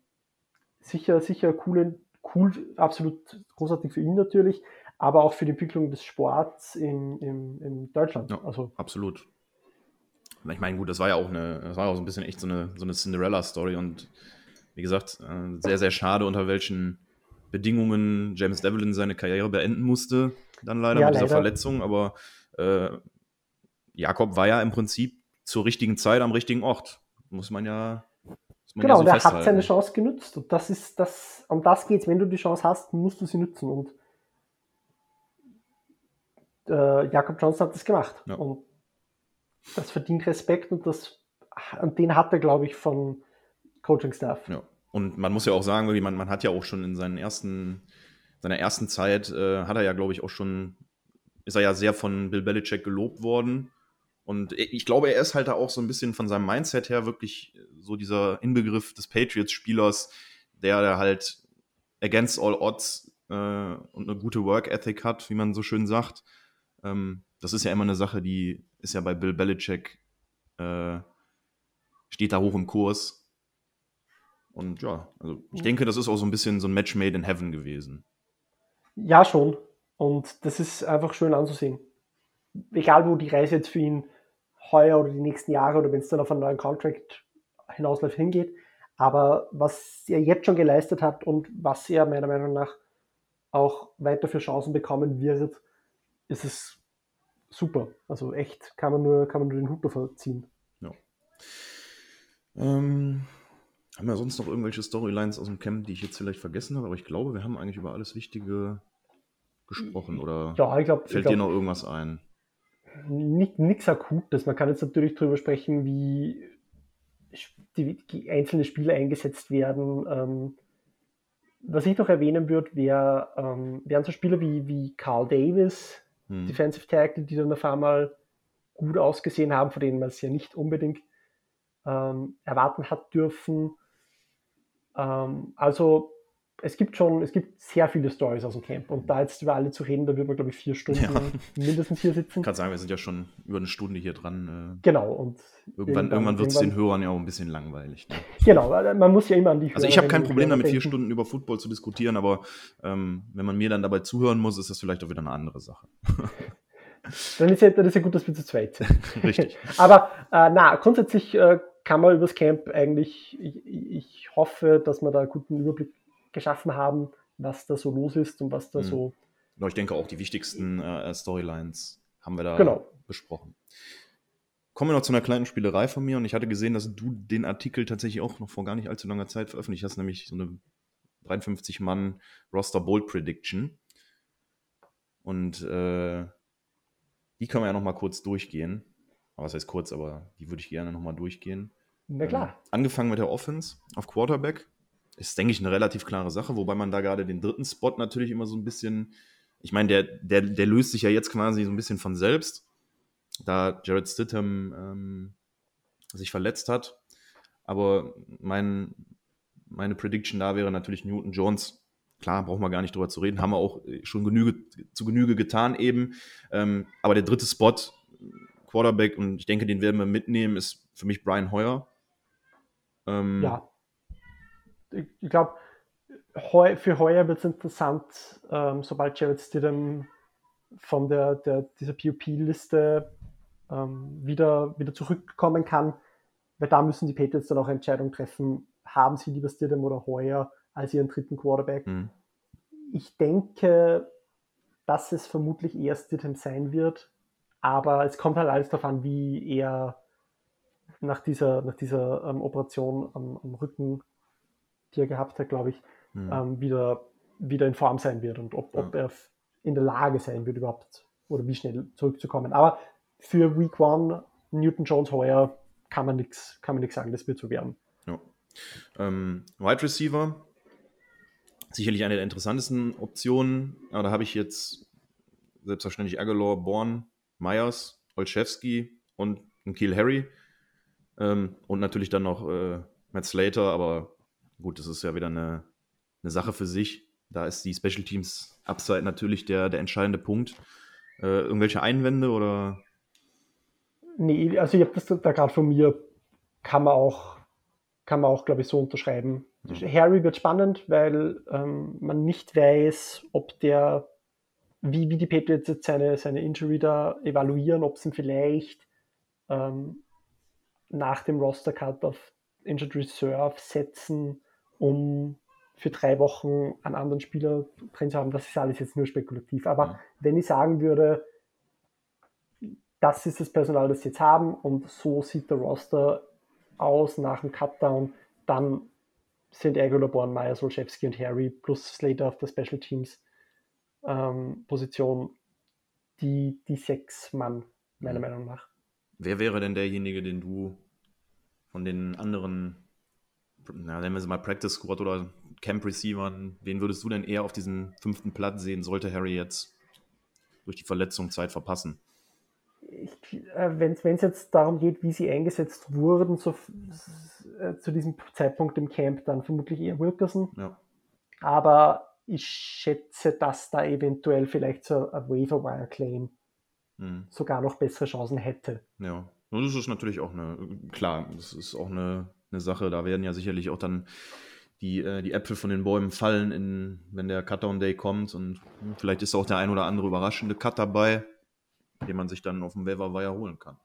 sicher, sicher cool, cool, absolut großartig für ihn natürlich, aber auch für die Entwicklung des Sports in, in, in Deutschland. Ja, also absolut. Ich meine, gut, das war ja auch eine, das war auch so ein bisschen echt so eine, so eine Cinderella-Story und wie gesagt, äh, sehr, sehr schade, unter welchen Bedingungen James Devlin seine Karriere beenden musste, dann leider ja, mit dieser Verletzung. Aber äh, Jakob war ja im Prinzip zur richtigen Zeit am richtigen Ort. Muss man ja. Muss man genau, ja so der festhalten. hat seine Chance genutzt. Und das ist das, um das geht es. Wenn du die Chance hast, musst du sie nutzen. Und äh, Jakob Johnson hat das gemacht. Ja. Und das verdient Respekt und das, und den hat er, glaube ich, von Coaching-Staff. Ja. Und man muss ja auch sagen, man, man hat ja auch schon in seinen ersten, seiner ersten Zeit, äh, hat er ja, glaube ich, auch schon, ist er ja sehr von Bill Belichick gelobt worden. Und ich glaube, er ist halt da auch so ein bisschen von seinem Mindset her wirklich so dieser Inbegriff des Patriots-Spielers, der, halt against all odds äh, und eine gute Work Ethic hat, wie man so schön sagt. Ähm, das ist ja immer eine Sache, die ist ja bei Bill Belichick, äh, steht da hoch im Kurs. Und ja, also ich denke, das ist auch so ein bisschen so ein Match made in heaven gewesen. Ja, schon. Und das ist einfach schön anzusehen. Egal, wo die Reise jetzt für ihn heuer oder die nächsten Jahre oder wenn es dann auf einen neuen Contract hinausläuft, hingeht. Aber was er jetzt schon geleistet hat und was er meiner Meinung nach auch weiter für Chancen bekommen wird, ist es super. Also echt kann man nur, kann man nur den Hut davor ziehen. Ja. Ähm, haben wir sonst noch irgendwelche Storylines aus dem Camp, die ich jetzt vielleicht vergessen habe? Aber ich glaube, wir haben eigentlich über alles Wichtige gesprochen. Oder ja, ich glaub, fällt ich glaub, dir noch irgendwas ein? Nichts Akutes. Man kann jetzt natürlich darüber sprechen, wie die, die einzelne Spiele eingesetzt werden, ähm, was ich noch erwähnen würde, wär, ähm, wären so Spieler wie, wie Carl Davis, hm. Defensive Tackle, die dann auf einmal gut ausgesehen haben, von denen man es ja nicht unbedingt ähm, erwarten hat dürfen. Ähm, also es gibt schon, es gibt sehr viele Stories aus dem Camp und da jetzt über alle zu reden, da wird man glaube ich vier Stunden ja. (laughs) mindestens hier sitzen. Ich kann sagen, wir sind ja schon über eine Stunde hier dran. Äh, genau und irgendwann, irgendwann wird es den Hörern ja auch ein bisschen langweilig. Ne? Genau, man muss ja immer an die Hörer Also ich habe kein Problem damit, vier Stunden über Football zu diskutieren, aber ähm, wenn man mir dann dabei zuhören muss, ist das vielleicht auch wieder eine andere Sache. dann ist ja, dann ist ja gut, dass wir zu zweit sind. (laughs) Richtig. (laughs) aber äh, na, grundsätzlich äh, kann man übers Camp eigentlich, ich, ich hoffe, dass wir da einen guten Überblick geschaffen haben, was da so los ist und was da mhm. so. Ich denke auch die wichtigsten äh, Storylines haben wir da genau. besprochen. Kommen wir noch zu einer kleinen Spielerei von mir und ich hatte gesehen, dass du den Artikel tatsächlich auch noch vor gar nicht allzu langer Zeit veröffentlicht hast, nämlich so eine 53 Mann Roster Bold Prediction. Und äh, die können wir ja noch mal kurz durchgehen. Aber was heißt kurz, aber die würde ich gerne noch mal durchgehen. Na klar. Ähm, angefangen mit der Offense auf Quarterback ist, denke ich, eine relativ klare Sache, wobei man da gerade den dritten Spot natürlich immer so ein bisschen, ich meine, der, der, der löst sich ja jetzt quasi so ein bisschen von selbst, da Jared Stidham ähm, sich verletzt hat. Aber mein, meine Prediction da wäre natürlich Newton Jones. Klar, brauchen wir gar nicht drüber zu reden, haben wir auch schon genüge, zu Genüge getan eben. Ähm, aber der dritte Spot, Quarterback, und ich denke, den werden wir mitnehmen, ist für mich Brian Hoyer. Ähm, ja ich, ich glaube, heu, für heuer wird es interessant, ähm, sobald Jared Stidham von der, der dieser POP-Liste ähm, wieder, wieder zurückkommen kann, weil da müssen die Patriots dann auch Entscheidungen treffen, haben sie lieber Stidham oder Heuer als ihren dritten Quarterback. Mhm. Ich denke, dass es vermutlich eher Stidham sein wird, aber es kommt halt alles darauf an, wie er nach dieser, nach dieser ähm, Operation am, am Rücken die er gehabt hat, glaube ich, mhm. ähm, wieder, wieder in Form sein wird und ob, ja. ob er in der Lage sein wird, überhaupt oder wie schnell zurückzukommen. Aber für Week One, Newton Jones heuer, kann man nichts sagen, das wird so werden. Ja. Ähm, Wide Receiver, sicherlich eine der interessantesten Optionen, aber da habe ich jetzt selbstverständlich Aguilar, Born, Myers, Olszewski und ein Kiel Harry ähm, und natürlich dann noch äh, Matt Slater, aber Gut, das ist ja wieder eine, eine Sache für sich. Da ist die Special Teams Upside natürlich der, der entscheidende Punkt. Äh, irgendwelche Einwände oder? Nee, also ich habe das da gerade von mir, kann man auch, kann man auch, glaube ich, so unterschreiben. Mhm. Harry wird spannend, weil ähm, man nicht weiß, ob der, wie, wie die Patriots jetzt seine, seine Injury da evaluieren, ob sie ihn vielleicht ähm, nach dem Roster-Cut auf Injured Reserve setzen um für drei Wochen einen anderen Spieler drin zu haben, das ist alles jetzt nur spekulativ. Aber ja. wenn ich sagen würde, das ist das Personal, das sie jetzt haben und so sieht der Roster aus nach dem Cutdown, dann sind Aguilar, Born, Meyer, Solszewski und Harry plus Slater auf der Special Teams ähm, Position die, die sechs Mann, meiner ja. Meinung nach. Wer wäre denn derjenige, den du von den anderen na, nennen wir sie mal Practice Squad oder Camp Receivern, wen würdest du denn eher auf diesen fünften Platz sehen, sollte Harry jetzt durch die Verletzung Zeit verpassen? Äh, Wenn es jetzt darum geht, wie sie eingesetzt wurden, so, äh, zu diesem Zeitpunkt im Camp, dann vermutlich eher Wilkerson. Ja. Aber ich schätze, dass da eventuell vielleicht so ein Waiver Wire Claim mhm. sogar noch bessere Chancen hätte. Ja, und das ist natürlich auch eine, klar, das ist auch eine eine Sache. Da werden ja sicherlich auch dann die, äh, die Äpfel von den Bäumen fallen, in, wenn der Cutdown Day kommt. Und hm, vielleicht ist auch der ein oder andere überraschende Cut dabei, den man sich dann auf dem Waiver Wire holen kann.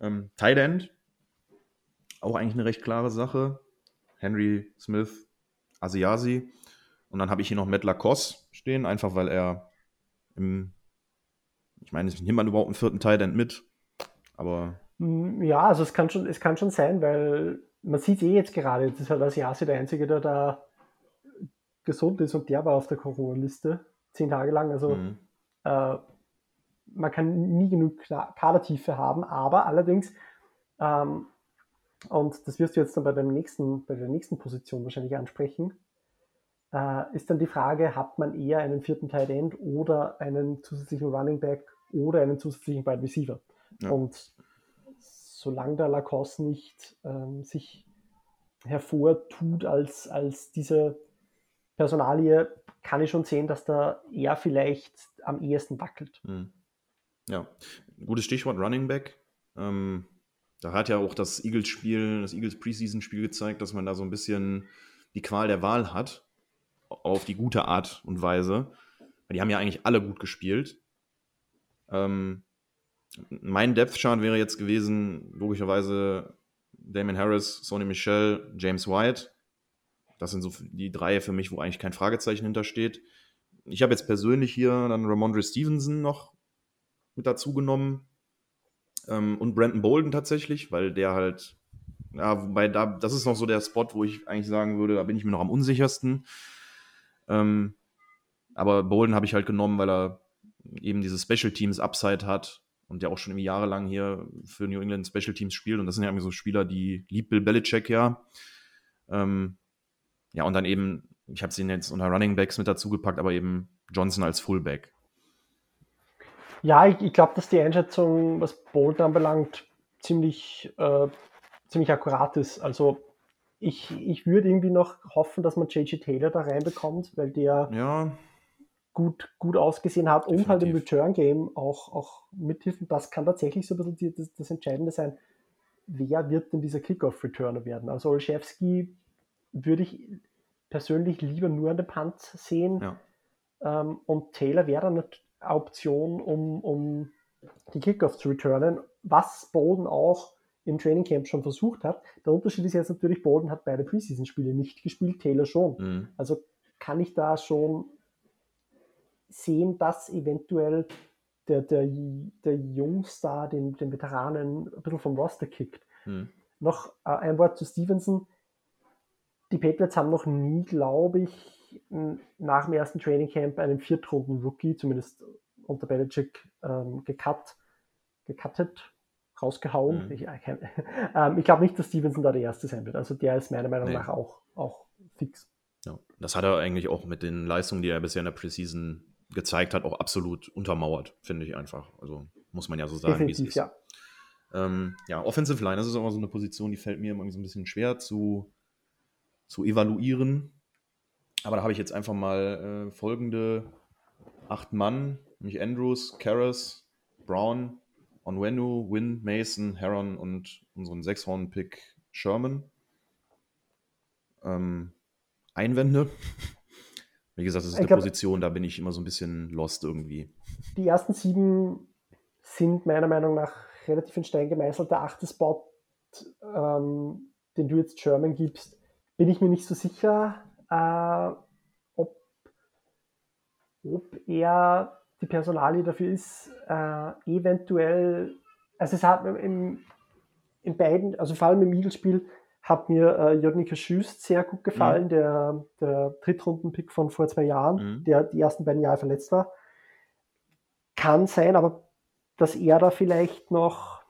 Ähm, Tight End, auch eigentlich eine recht klare Sache. Henry Smith, Asiasi. Und dann habe ich hier noch Matt Lacoste stehen, einfach weil er im, ich meine, nimmt man überhaupt einen vierten Tight End mit? Aber hm, ja, also es kann schon, es kann schon sein, weil man sieht eh jetzt gerade, das ist halt Asiasi der Einzige, der da gesund ist und der war auf der Corona-Liste zehn Tage lang. Also mhm. äh, man kann nie genug Kadertiefe haben, aber allerdings, ähm, und das wirst du jetzt dann bei, dem nächsten, bei der nächsten Position wahrscheinlich ansprechen, äh, ist dann die Frage, hat man eher einen vierten Tight End oder einen zusätzlichen Running Back oder einen zusätzlichen Wide Receiver? Ja. Und solange der Lacoste nicht ähm, sich hervortut als, als diese Personalie, kann ich schon sehen, dass da er vielleicht am ehesten wackelt. Mhm. Ja, gutes Stichwort Running Back. Ähm, da hat ja auch das Eagles-Spiel, das Eagles Preseason-Spiel gezeigt, dass man da so ein bisschen die Qual der Wahl hat, auf die gute Art und Weise. Die haben ja eigentlich alle gut gespielt. Ähm, mein Depth-Chart wäre jetzt gewesen, logischerweise Damon Harris, Sony Michel, James White. Das sind so die drei für mich, wo eigentlich kein Fragezeichen hintersteht. Ich habe jetzt persönlich hier dann Ramondre Stevenson noch mit dazu genommen ähm, und Brandon Bolden tatsächlich, weil der halt, ja, wobei da, das ist noch so der Spot, wo ich eigentlich sagen würde, da bin ich mir noch am unsichersten. Ähm, aber Bolden habe ich halt genommen, weil er eben diese Special Teams Upside hat und der auch schon irgendwie jahrelang hier für New England Special Teams spielt. Und das sind ja irgendwie so Spieler, die liebt Bill Belichick ja. Ähm, ja, und dann eben, ich habe sie jetzt unter Running Backs mit dazu gepackt, aber eben Johnson als Fullback. Ja, ich, ich glaube, dass die Einschätzung, was Bolton anbelangt, ziemlich, äh, ziemlich akkurat ist. Also ich, ich würde irgendwie noch hoffen, dass man JJ Taylor da reinbekommt, weil der ja gut, gut ausgesehen hat Definitiv. und halt im Return-Game auch, auch mithilfen. Das kann tatsächlich so ein bisschen die, das, das, Entscheidende sein. Wer wird denn dieser Kickoff-Returner werden? Also Olszewski würde ich persönlich lieber nur an der Punt sehen. Ja. Ähm, und Taylor wäre dann eine Option, um, um die Kickoff zu returnen, was Bolden auch im Training Camp schon versucht hat. Der Unterschied ist jetzt natürlich, Bolden hat beide Preseason-Spiele nicht gespielt, Taylor schon. Mhm. Also kann ich da schon sehen, dass eventuell der, der, der Jungstar den, den Veteranen ein bisschen vom Roster kickt. Hm. Noch äh, ein Wort zu Stevenson. Die Patriots haben noch nie, glaube ich, nach dem ersten Training Camp einen Viertrunden-Rookie, zumindest unter Belichick, ähm, gecut, gecuttet, rausgehauen. Mhm. Ich, äh, (laughs) ähm, ich glaube nicht, dass Stevenson da der Erste sein wird. Also der ist meiner Meinung nee. nach auch, auch fix. Ja, das hat er eigentlich auch mit den Leistungen, die er bisher in der Preseason gezeigt hat, auch absolut untermauert, finde ich einfach. Also muss man ja so sagen, wie es ist. Ja. Ähm, ja, Offensive Line, das ist aber so eine Position, die fällt mir immer so ein bisschen schwer zu, zu evaluieren. Aber da habe ich jetzt einfach mal äh, folgende acht Mann, nämlich Andrews, Karras, Brown, Onwenu, Win, Mason, Heron und unseren Sechshorn-Pick Sherman. Ähm, Einwände. (laughs) Wie gesagt, das ist ich eine glaub, Position, da bin ich immer so ein bisschen lost irgendwie. Die ersten sieben sind meiner Meinung nach relativ in Stein gemeißelt. Der achte Spot, ähm, den du jetzt German gibst, bin ich mir nicht so sicher, äh, ob, ob er die Personalie dafür ist, äh, eventuell, also es hat im, in beiden, also vor allem im Eagles-Spiel, hat mir äh, Jodnika Schüst sehr gut gefallen, mhm. der, der Drittrunden-Pick von vor zwei Jahren, mhm. der die ersten beiden Jahre verletzt war. Kann sein, aber dass er da vielleicht noch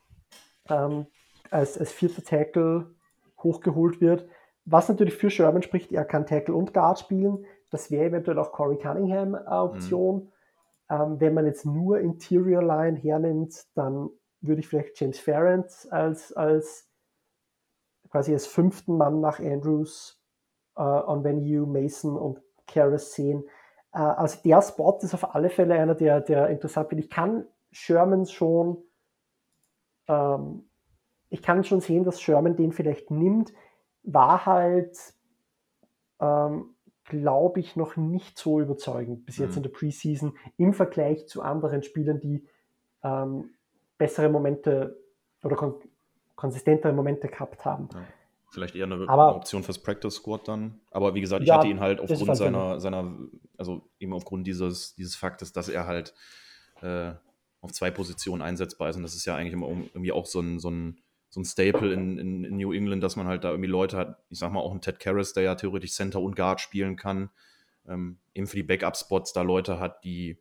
ähm, als, als vierter Tackle hochgeholt wird. Was natürlich für Sherman spricht, er kann Tackle und Guard spielen. Das wäre eventuell auch Corey Cunningham eine Option. Mhm. Ähm, wenn man jetzt nur Interior Line hernimmt, dann würde ich vielleicht James Ferrand als, als quasi als fünften Mann nach Andrews, äh, on Venue, Mason und Karras sehen. Äh, also der Spot ist auf alle Fälle einer, der, der interessant wird. Ich kann Sherman schon, ähm, ich kann schon sehen, dass Sherman den vielleicht nimmt. War halt, ähm, glaube ich, noch nicht so überzeugend bis jetzt mhm. in der Preseason im Vergleich zu anderen Spielern, die ähm, bessere Momente oder konsistentere Momente gehabt haben. Ja. Vielleicht eher eine aber, Option fürs Practice Squad dann. Aber wie gesagt, ich ja, hatte ihn halt aufgrund seiner, seiner, also eben aufgrund dieses, dieses Faktes, dass er halt äh, auf zwei Positionen einsetzbar ist. Und das ist ja eigentlich immer irgendwie auch so ein, so ein, so ein Staple in, in, in, New England, dass man halt da irgendwie Leute hat, ich sag mal auch ein Ted Karras, der ja theoretisch Center und Guard spielen kann, ähm, eben für die Backup-Spots da Leute hat, die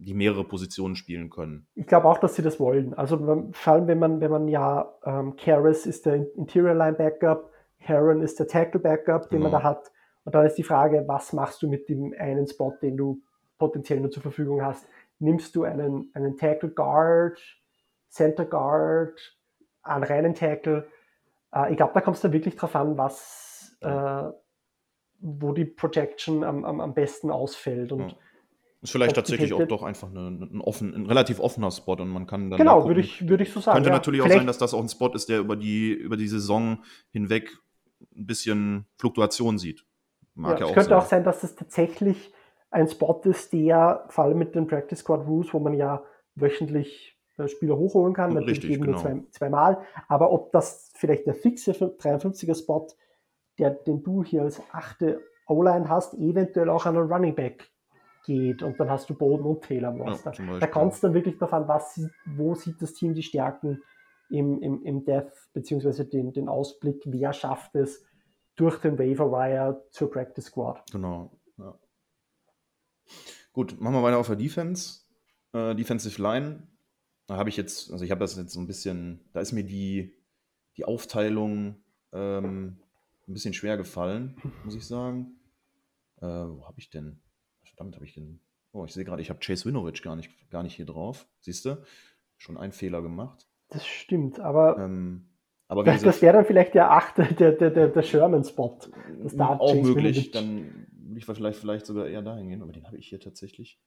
die mehrere Positionen spielen können. Ich glaube auch, dass sie das wollen. Also vor allem, wenn man, wenn man ja, ähm, Karras ist der Interior Line Backup, Heron ist der Tackle Backup, den genau. man da hat. Und dann ist die Frage, was machst du mit dem einen Spot, den du potenziell nur zur Verfügung hast? Nimmst du einen, einen Tackle Guard, Center Guard, einen reinen Tackle? Äh, ich glaube, da kommt es dann wirklich drauf an, was, äh, wo die Projection am, am, am besten ausfällt. Und Ja. Ist vielleicht tatsächlich auch doch einfach eine, ein, offen, ein relativ offener Spot und man kann dann. genau, da würde ich, würde ich so sagen. Könnte ja. natürlich auch Vielleicht- sein, dass das auch ein Spot ist, der über die, über die Saison hinweg ein bisschen Fluktuation sieht. Mag Ja, ja, es auch könnte sein. auch sein, dass das tatsächlich ein Spot ist, der vor allem mit den Practice Squad Rules, wo man ja wöchentlich Spieler hochholen kann, natürlich Richtig, eben nur genau. zwei, zweimal, aber ob das vielleicht der fixe 53er Spot, der, den du hier als achte O-Line hast, eventuell auch an einen Running Back geht und dann hast du Boden und Taylor Ja, Roster. da kommt es dann wirklich darauf an, was, wo sieht das Team die Stärken im, im, im Death, beziehungsweise den, den Ausblick, wer schafft es durch den Waiver Wire zur Practice Squad. Genau. Ja. Gut, machen wir weiter auf der Defense. Äh, Defensive Line. Da habe ich jetzt, also ich habe das jetzt so ein bisschen, da ist mir die, die Aufteilung ähm, ein bisschen schwer gefallen, (laughs) muss ich sagen. Äh, wo habe ich denn? Verdammt, habe ich den. Oh, ich sehe gerade, ich habe Chase Winovich gar nicht, gar nicht hier drauf. Siehst du? Schon einen Fehler gemacht. Das stimmt, aber Ähm, aber das, das wäre dann vielleicht der achte, der, der, der, der Sherman-Spot. Das da auch Chase möglich. Winovich- Dann würde ich vielleicht, vielleicht sogar eher dahin gehen, aber den habe ich hier tatsächlich.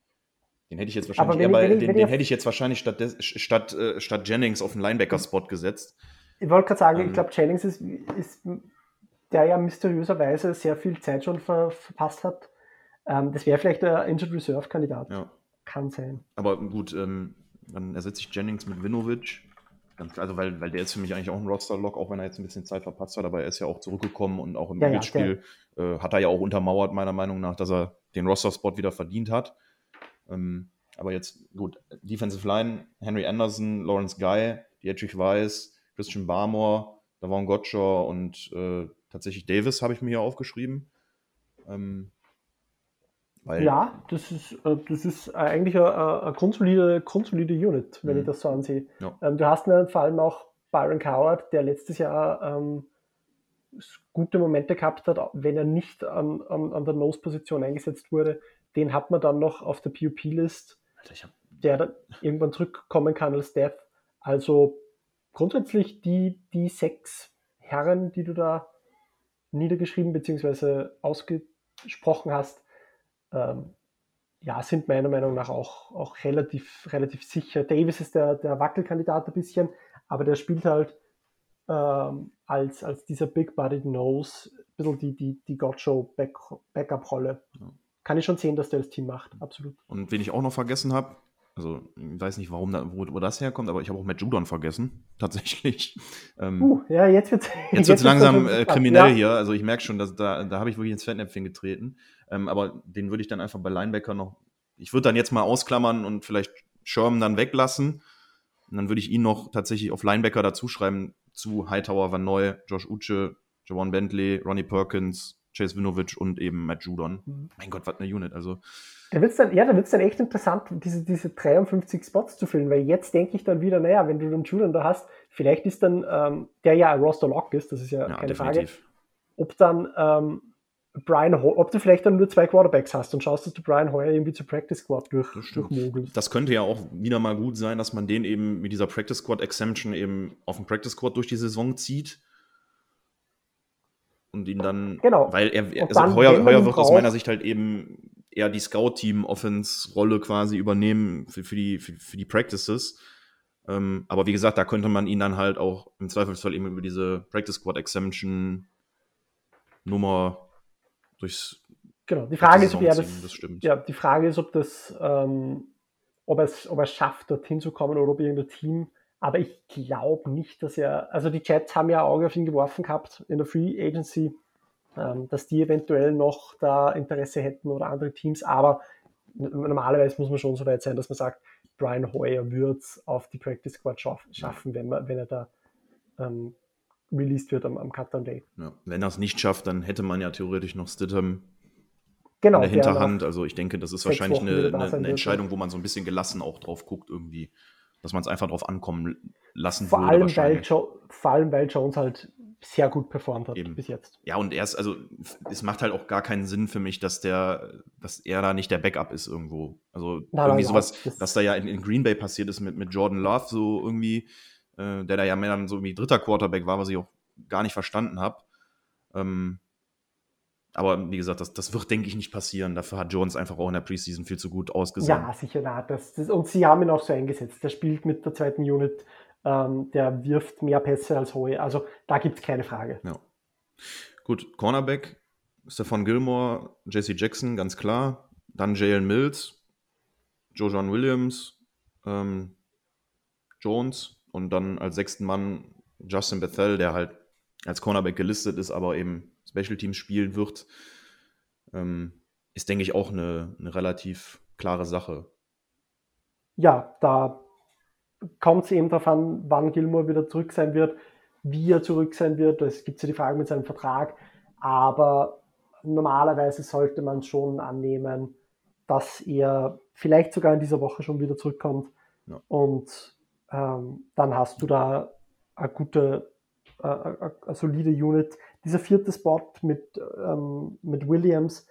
Den hätte ich jetzt wahrscheinlich wenn eher wenn den, wenn den hätte ich jetzt wahrscheinlich statt, des, statt, äh, statt Jennings auf den Linebacker-Spot gesetzt. Ich wollte gerade sagen, Ähm. ich glaube, Jennings ist, ist, der ja mysteriöserweise sehr viel Zeit schon ver, verpasst hat. Ähm, das wäre vielleicht der Injured Reserve-Kandidat. Ja. Kann sein. Aber gut, ähm, dann ersetze ich Jennings mit klar, Also, weil, weil der ist für mich eigentlich auch ein Roster-Lock, auch wenn er jetzt ein bisschen Zeit verpasst hat, aber er ist ja auch zurückgekommen und auch im Ja, ja, äh, hat er ja auch untermauert, meiner Meinung nach, dass er den Roster-Spot wieder verdient hat. Ähm, aber jetzt, gut, Defensive Line, Henry Anderson, Lawrence Guy, Dietrich Weiss, Christian Barmore, Davon Gottschall und äh, tatsächlich Davis habe ich mir hier aufgeschrieben. Ähm, weil, Ja, das ist, äh, das ist eigentlich eine, grundsolide Unit, wenn Mhm. ich das so ansehe. Ja. Ähm, du hast dann vor allem auch Byron Coward, der letztes Jahr ähm, gute Momente gehabt hat, wenn er nicht an, an, an der Nose-Position eingesetzt wurde. Den hat man dann noch auf der PUP-List, der dann irgendwann zurückkommen kann als Death. Also grundsätzlich die, die sechs Herren, die du da niedergeschrieben bzw. ausgesprochen hast, ähm, ja, sind meiner Meinung nach auch, auch relativ, relativ sicher. Davis ist der, der Wackelkandidat ein bisschen, aber der spielt halt ähm, als, als dieser Big Body Nose ein bisschen die, die, die God-Show Back. Kann ich schon sehen, dass der das Team macht, absolut. Und wen ich auch noch vergessen habe, also ich weiß nicht, warum da, wo, wo das herkommt, aber ich habe auch Matt Judon vergessen, (laughs) tatsächlich. Ähm, Uh, ja, jetzt wird (laughs) jetzt wird es langsam äh, kriminell ja. hier. Also ich merke schon, dass da, da habe ich wirklich ins Fettnäpfchen getreten. Ähm, aber den würde ich dann einfach bei Linebacker noch. Ich würde dann jetzt mal ausklammern und vielleicht Sherman dann weglassen. Und dann würde ich ihn noch tatsächlich auf Linebacker dazuschreiben zu Hightower, Van Noy, Josh Uche, Javon Bentley, Ronnie Perkins, Chase Winovich und eben Matt Judon. Mhm. Mein Gott, was eine Unit. Also Da wird's dann, ja, da wird es dann echt interessant, diese, diese 53 Spots zu füllen, weil jetzt denke ich dann wieder, naja, wenn du den Julian da hast, vielleicht ist dann, ähm, der ja ein Roster-Lock ist, das ist ja, ja, keine definitiv. Frage, ob dann ähm, Brian, Ho ob du vielleicht dann nur zwei Quarterbacks hast und schaust, dass du Brian Hoyer irgendwie zur Practice Squad durch, Das durchmogelst. Das könnte ja auch wieder mal gut sein, dass man den eben mit dieser Practice Squad Exemption eben auf dem Practice Squad durch die Saison zieht. Und ihn dann, Genau. weil er, also dann, Heuer, Heuer wird aus meiner Sicht halt eben eher die Scout-Team-Offense-Rolle quasi übernehmen für, für, die, für, für die Practices. Ähm, aber wie gesagt, da könnte man ihn dann halt auch im Zweifelsfall eben über diese Practice Squad Exemption Nummer durchs Genau, die Frage ist, ob er das, das stimmt. ja, die Frage ist, ob das, ähm, ob er es ob er es schafft, dorthin zu kommen oder ob irgendein Team. Aber ich glaube nicht, dass er, also die Jets haben ja Auge auf ihn geworfen gehabt in der Free Agency, ähm, dass die eventuell noch da Interesse hätten oder andere Teams. Aber normalerweise muss man schon so weit sein, dass man sagt, Brian Hoyer wird es auf die Practice Squad schaff, schaffen, wenn, man, wenn er da ähm, released wird am, am Cut-Down Day. Ja. Wenn er es nicht schafft, dann hätte man ja theoretisch noch Stidham Genau, in der Hinterhand. Also ich denke, das ist wahrscheinlich eine, eine, eine Entscheidung, wo man so ein bisschen gelassen auch drauf guckt, irgendwie, dass man es einfach drauf ankommen lassen Vor würde allem, weil jo vor allem, weil Jones halt sehr gut performt hat Eben. bis jetzt. Ja, und erst, also es macht halt auch gar keinen Sinn für mich, dass der, dass er da nicht der Backup ist irgendwo. Also Nein, irgendwie nein, sowas, das- was da ja in, in Green Bay passiert ist mit, mit Jordan Love, so irgendwie, äh, der da ja mehr dann so wie dritter Quarterback war, was ich auch gar nicht verstanden habe. Ähm, aber wie gesagt, das, das wird, denke ich, nicht passieren. Dafür hat Jones einfach auch in der Preseason viel zu gut ausgesehen. Ja, sicher, na, das, das, und sie haben ihn auch so eingesetzt. Der spielt mit der zweiten Unit, ähm, der wirft mehr Pässe als Hohe. Also da gibt es keine Frage. Ja. Gut, Cornerback, Stefan Gilmore, Jesse Jackson, ganz klar. Dann Jalen Mills, Joe John Williams, ähm, Jones und dann als sechsten Mann Justin Bethel, der halt als Cornerback gelistet ist, aber eben Special Teams spielen wird. Ähm, ist, denke ich, auch eine, eine relativ klare Sache. Ja, da kommt es eben darauf an, wann Gilmore wieder zurück sein wird, wie er zurück sein wird. Es gibt ja die Frage mit seinem Vertrag. Aber normalerweise sollte man schon annehmen, dass er vielleicht sogar in dieser Woche schon wieder zurückkommt. Ja. Und ähm, dann hast du da eine gute, äh, eine, eine solide Unit. Dieser vierte Spot mit, ähm, mit Williams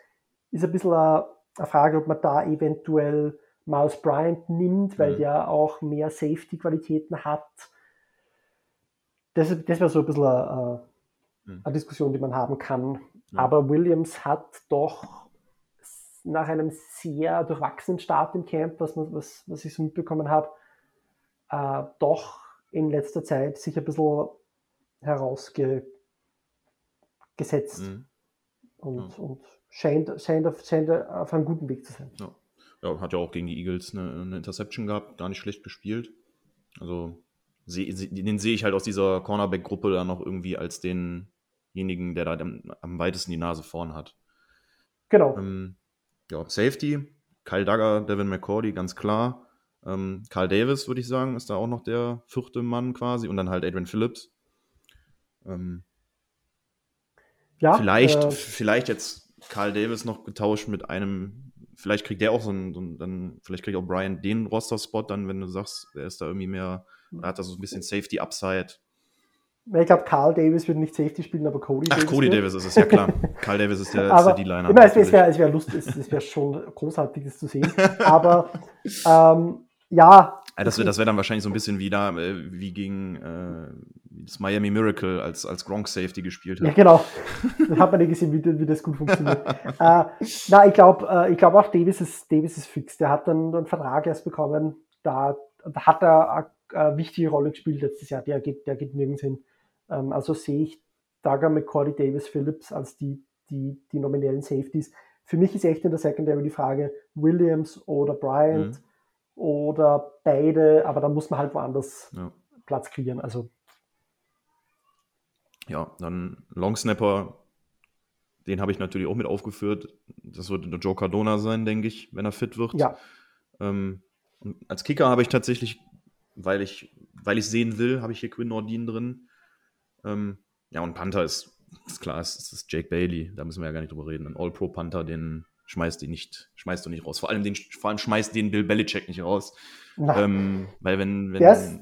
ist ein bisschen eine, eine Frage, ob man da eventuell Miles Bryant nimmt, weil Mhm. der auch mehr Safety-Qualitäten hat. Das, das wäre so ein bisschen eine, Mhm. eine Diskussion, die man haben kann. Ja. Aber Williams hat doch nach einem sehr durchwachsenen Start im Camp, was, man, was, was ich so mitbekommen habe, äh, doch in letzter Zeit sich ein bisschen herausgesetzt Mhm. und, und scheint, scheint, auf, scheint auf einem guten Weg zu sein. Ja, hat ja auch gegen die Eagles eine, eine Interception gehabt, gar nicht schlecht gespielt. Also seh, den sehe ich halt aus dieser Cornerback-Gruppe dann noch irgendwie als denjenigen, der da am, am weitesten die Nase vorn hat. Genau. Ähm, ja, Safety, Kyle Duggar, Devin McCordy, ganz klar. Ähm, Carl Davis, würde ich sagen, ist da auch noch der vierte Mann quasi. Und dann halt Adrian Phillips. Ähm, ja, vielleicht, äh, vielleicht jetzt Carl Davis noch getauscht mit einem, vielleicht kriegt der auch so einen, so einen dann, vielleicht kriegt auch Brian den Roster-Spot dann, wenn du sagst, er ist da irgendwie mehr, er hat da so ein bisschen Safety-Upside. ich glaube, Carl Davis wird nicht Safety spielen, aber Cody Ach, Davis. Cody wird. Davis ist es, ja klar. (laughs) Carl Davis ist der, ist der D-Liner. meine, es, wäre wär lustig, es, es wäre schon (laughs) großartig, das zu sehen. Aber ähm, ja, Ja, das wäre das wär dann wahrscheinlich so ein bisschen wie da, äh, wie gegen äh, das Miami Miracle, als, als Gronk Safety gespielt ja hat. genau. Dann hat man ja gesehen, wie, wie das gut funktioniert. (laughs) äh, na, ich glaube äh, ich glaub auch, Davis ist, Davis ist fix. Der hat dann einen Vertrag erst bekommen. Da, da hat er eine, eine wichtige Rolle gespielt letztes Jahr. Der geht, der geht nirgends hin. Ähm, also sehe ich Duggar, McCordy, Davis, Phillips als die, die, die nominellen Safeties. Für mich ist echt in der Secondary die Frage, Williams oder Bryant Mhm. Oder beide, aber da muss man halt woanders Ja. Platz kreieren. Also ja, dann Long Snapper, den habe ich natürlich auch mit aufgeführt. Das wird der Joe Cardona sein, denke ich, wenn er fit wird. ja, Ähm, als Kicker habe ich tatsächlich, weil ich weil ich sehen will, habe ich hier Quinn Nordin drin. Ähm, ja, und Panther ist, ist klar, es ist, ist Jake Bailey, da müssen wir ja gar nicht drüber reden. Ein All-Pro-Panther, den schmeißt, den nicht, schmeißt du nicht raus. Vor allem, den, vor allem schmeißt den Bill Belichick nicht raus. Ähm, weil wenn, Der ist-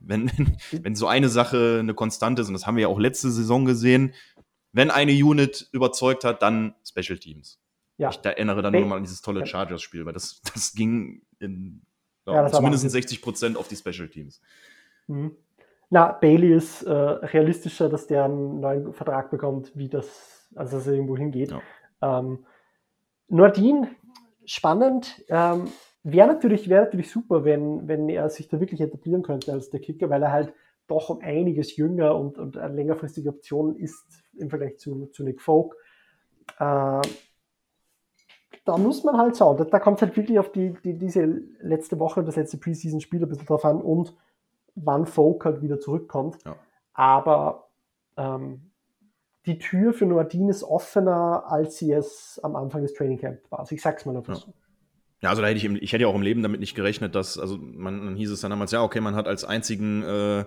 wenn, wenn, wenn so eine Sache eine Konstante ist, und das haben wir ja auch letzte Saison gesehen, wenn eine Unit überzeugt hat, dann Special Teams. ja. Ich da erinnere dann Nee. nur mal an dieses tolle. Chargers-Spiel, weil das, das ging in ja, Ja, zumindest Wahnsinn. 60 Prozent auf die Special Teams. Mhm. Na, Bailey ist äh, realistischer, dass der einen neuen Vertrag bekommt, wie das, also dass er irgendwo hingeht. Ja. Ähm, Nordin, spannend. Ähm, wäre natürlich, wäre natürlich super, wenn, wenn er sich da wirklich etablieren könnte als der Kicker, weil er halt doch um einiges jünger und, und eine längerfristige Option ist im Vergleich zu, zu Nick Folk. Äh, da muss man halt schauen. Da, da kommt es halt wirklich auf die, die, diese letzte Woche, das letzte Preseason-Spiel ein bisschen drauf an und wann Folk halt wieder zurückkommt. Ja. Aber ähm, die Tür für Nordin ist offener, als sie es am Anfang des Training Camp war. Also ich sag's mal einfach Ja. so. Ja, also da hätte ich, im, ich hätte ja auch im Leben damit nicht gerechnet, dass, also man, dann hieß es dann damals, ja, okay, man hat als einzigen äh,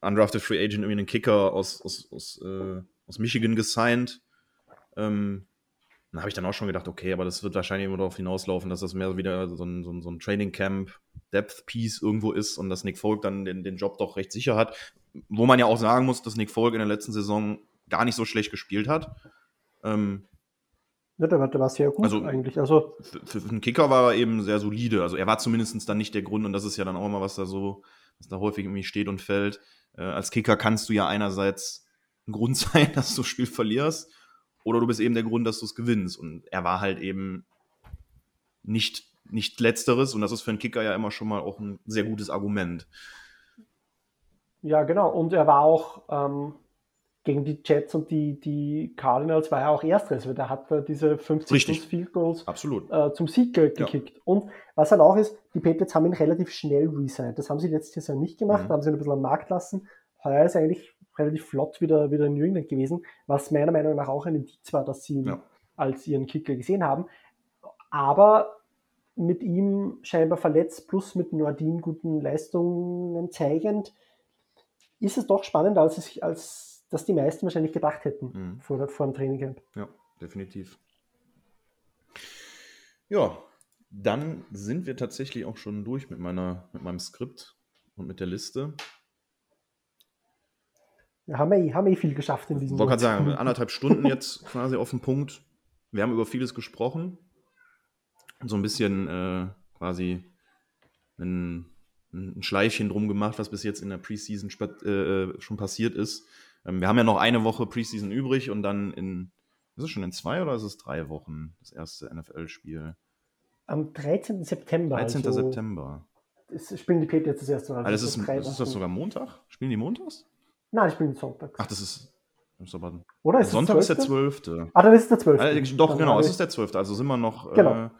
undrafted Free Agent irgendwie einen Kicker aus, aus, aus, äh, aus Michigan gesigned. Ähm, Da habe ich dann auch schon gedacht, okay, aber das wird wahrscheinlich immer darauf hinauslaufen, dass das mehr wieder so ein, so ein, so ein Training Camp Depth Piece irgendwo ist und dass Nick Folk dann den, den Job doch recht sicher hat. Wo man ja auch sagen muss, dass Nick Folk in der letzten Saison gar nicht so schlecht gespielt hat. Ähm, ja, der war, der war sehr gut Also- eigentlich. Also, für, für für einen Kicker war er eben sehr solide. Also er war zumindest dann nicht der Grund, und das ist ja dann auch immer, was da so, was da häufig irgendwie steht und fällt. Äh, als Kicker kannst du ja einerseits ein Grund (laughs) sein, dass du das Spiel verlierst, oder du bist eben der Grund, dass du es gewinnst. Und er war halt eben nicht, nicht letzteres, und das ist für einen Kicker ja immer schon mal auch ein sehr gutes Argument. ja, genau. Und er war auch ähm, gegen die Jets und die, die Cardinals war er auch Ersteres, weil der hat da diese 50 Richtig. plus Field Goals Absolut. äh, zum Sieg ge Ja. gekickt. Und was halt auch ist, die Patriots haben ihn relativ schnell resigned. Das haben sie letztes Jahr nicht gemacht, Mhm. haben sie ihn ein bisschen am Markt lassen. Heuer ist eigentlich relativ flott wieder, wieder in New England gewesen, was meiner Meinung nach auch ein Indiz war, dass sie ihn Ja. als ihren Kicker gesehen haben. Aber mit ihm scheinbar verletzt, plus mit Nordin guten Leistungen zeigend, ist es doch spannender, als, es, als das die meisten wahrscheinlich gedacht hätten Mhm. vor, vor dem Trainingcamp. Ja, definitiv. Ja, dann sind wir tatsächlich auch schon durch mit, meiner, mit meinem Skript und mit der Liste. Wir haben eh, haben eh viel geschafft in Ich diesem wollte gerade sagen, (laughs) anderthalb Stunden jetzt quasi auf den Punkt. Wir haben über vieles gesprochen. So ein bisschen äh, quasi ein, ein Schleifchen drum gemacht, was bis jetzt in der Preseason spat- äh, schon passiert ist. Ähm, wir haben ja noch eine Woche Preseason übrig und dann in, ist es schon in zwei oder ist es drei Wochen das erste NFL-Spiel? Am 13. September. 13. also, September. Spielen die Patriots das erste Mal. Ah, das ist, drei ist das sogar Montag? Spielen die montags? Nein, die spielen sonntags. Ach, das ist, das ist aber. Oder ist Sonntag ist der 12.? 12. Ah, dann ist es der 12. Also, doch, Dann genau, es ich- ist der 12. Also sind wir noch, Genau. äh,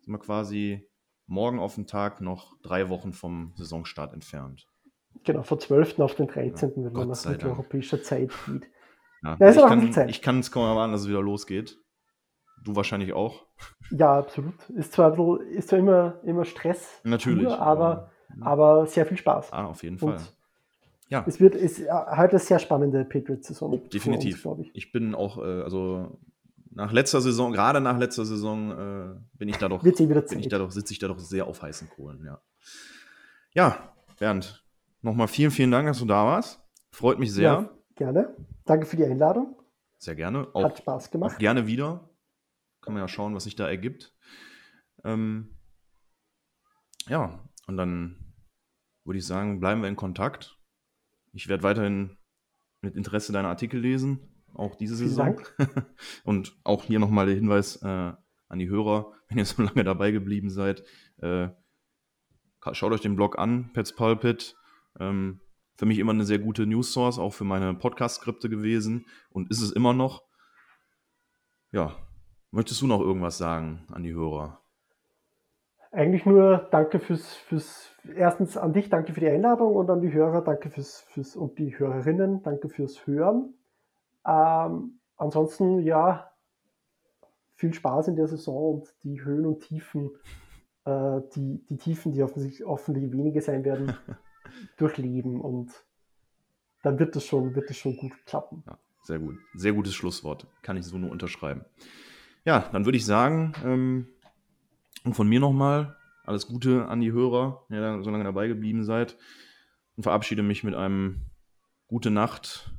sind wir quasi morgen auf den Tag noch drei Wochen vom Saisonstart entfernt. Genau, von 12. auf den 13., wenn Gott man nach mitteleuropäischer Zeit geht. Ja, Ja, ist ich, kann, Zeit. ich kann es kaum erwarten, dass es wieder losgeht. Du wahrscheinlich auch. Ja, absolut. Ist zwar, ist zwar immer, immer Stress, Natürlich. pur, aber, ja. aber sehr viel Spaß. Ah, auf jeden Fall. Und Ja. es wird ist äh, heute eine sehr spannende Patriots-Saison. Definitiv. glaube ich. Ich bin auch, äh, also nach letzter Saison, gerade nach letzter Saison, äh, bin ich da doch, bin ich da doch, sitze ich da doch sehr auf heißen Kohlen, ja. Ja, Bernd, nochmal vielen, vielen Dank, dass du da warst. Freut mich sehr. Ja, gerne. Danke für die Einladung. Sehr gerne. Auch, Hat Spaß gemacht. gerne wieder. Kann man ja schauen, was sich da ergibt. Ähm, ja, und dann würde ich sagen, bleiben wir in Kontakt. Ich werde weiterhin mit Interesse deine Artikel lesen, auch diese Vielen Saison. Dank. (laughs) und auch hier nochmal der Hinweis äh, an die Hörer, (laughs) wenn ihr so lange dabei geblieben seid, äh, schaut euch den Blog an, Pets Pulpit. Ähm, für mich immer eine sehr gute News Source, auch für meine Podcast-Skripte gewesen und ist es immer noch. Ja, möchtest du noch irgendwas sagen an die Hörer? Eigentlich nur danke fürs, fürs, erstens an dich, danke für die Einladung und an die Hörer, danke fürs, fürs und die Hörerinnen, danke fürs Hören. Ähm, ansonsten, ja, viel Spaß in der Saison und die Höhen und Tiefen, äh, die, die Tiefen, die offensichtlich, hoffentlich wenige sein werden, (laughs) durchleben und dann wird es schon, schon gut klappen. Ja, sehr gut. Sehr gutes Schlusswort. Kann ich so nur unterschreiben. Ja, dann würde ich sagen, ähm, und von mir nochmal alles Gute an die Hörer, die ihr so lange dabei geblieben seid. Und verabschiede mich mit einem gute Nacht,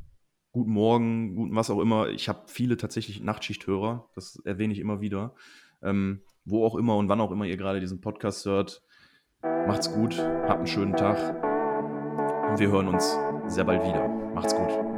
guten Morgen, guten was auch immer. Ich habe viele tatsächlich Nachtschichthörer, das erwähne ich immer wieder. Ähm, wo auch immer und wann auch immer ihr gerade diesen Podcast hört. Macht's gut, habt einen schönen Tag und wir hören uns sehr bald wieder. Macht's gut.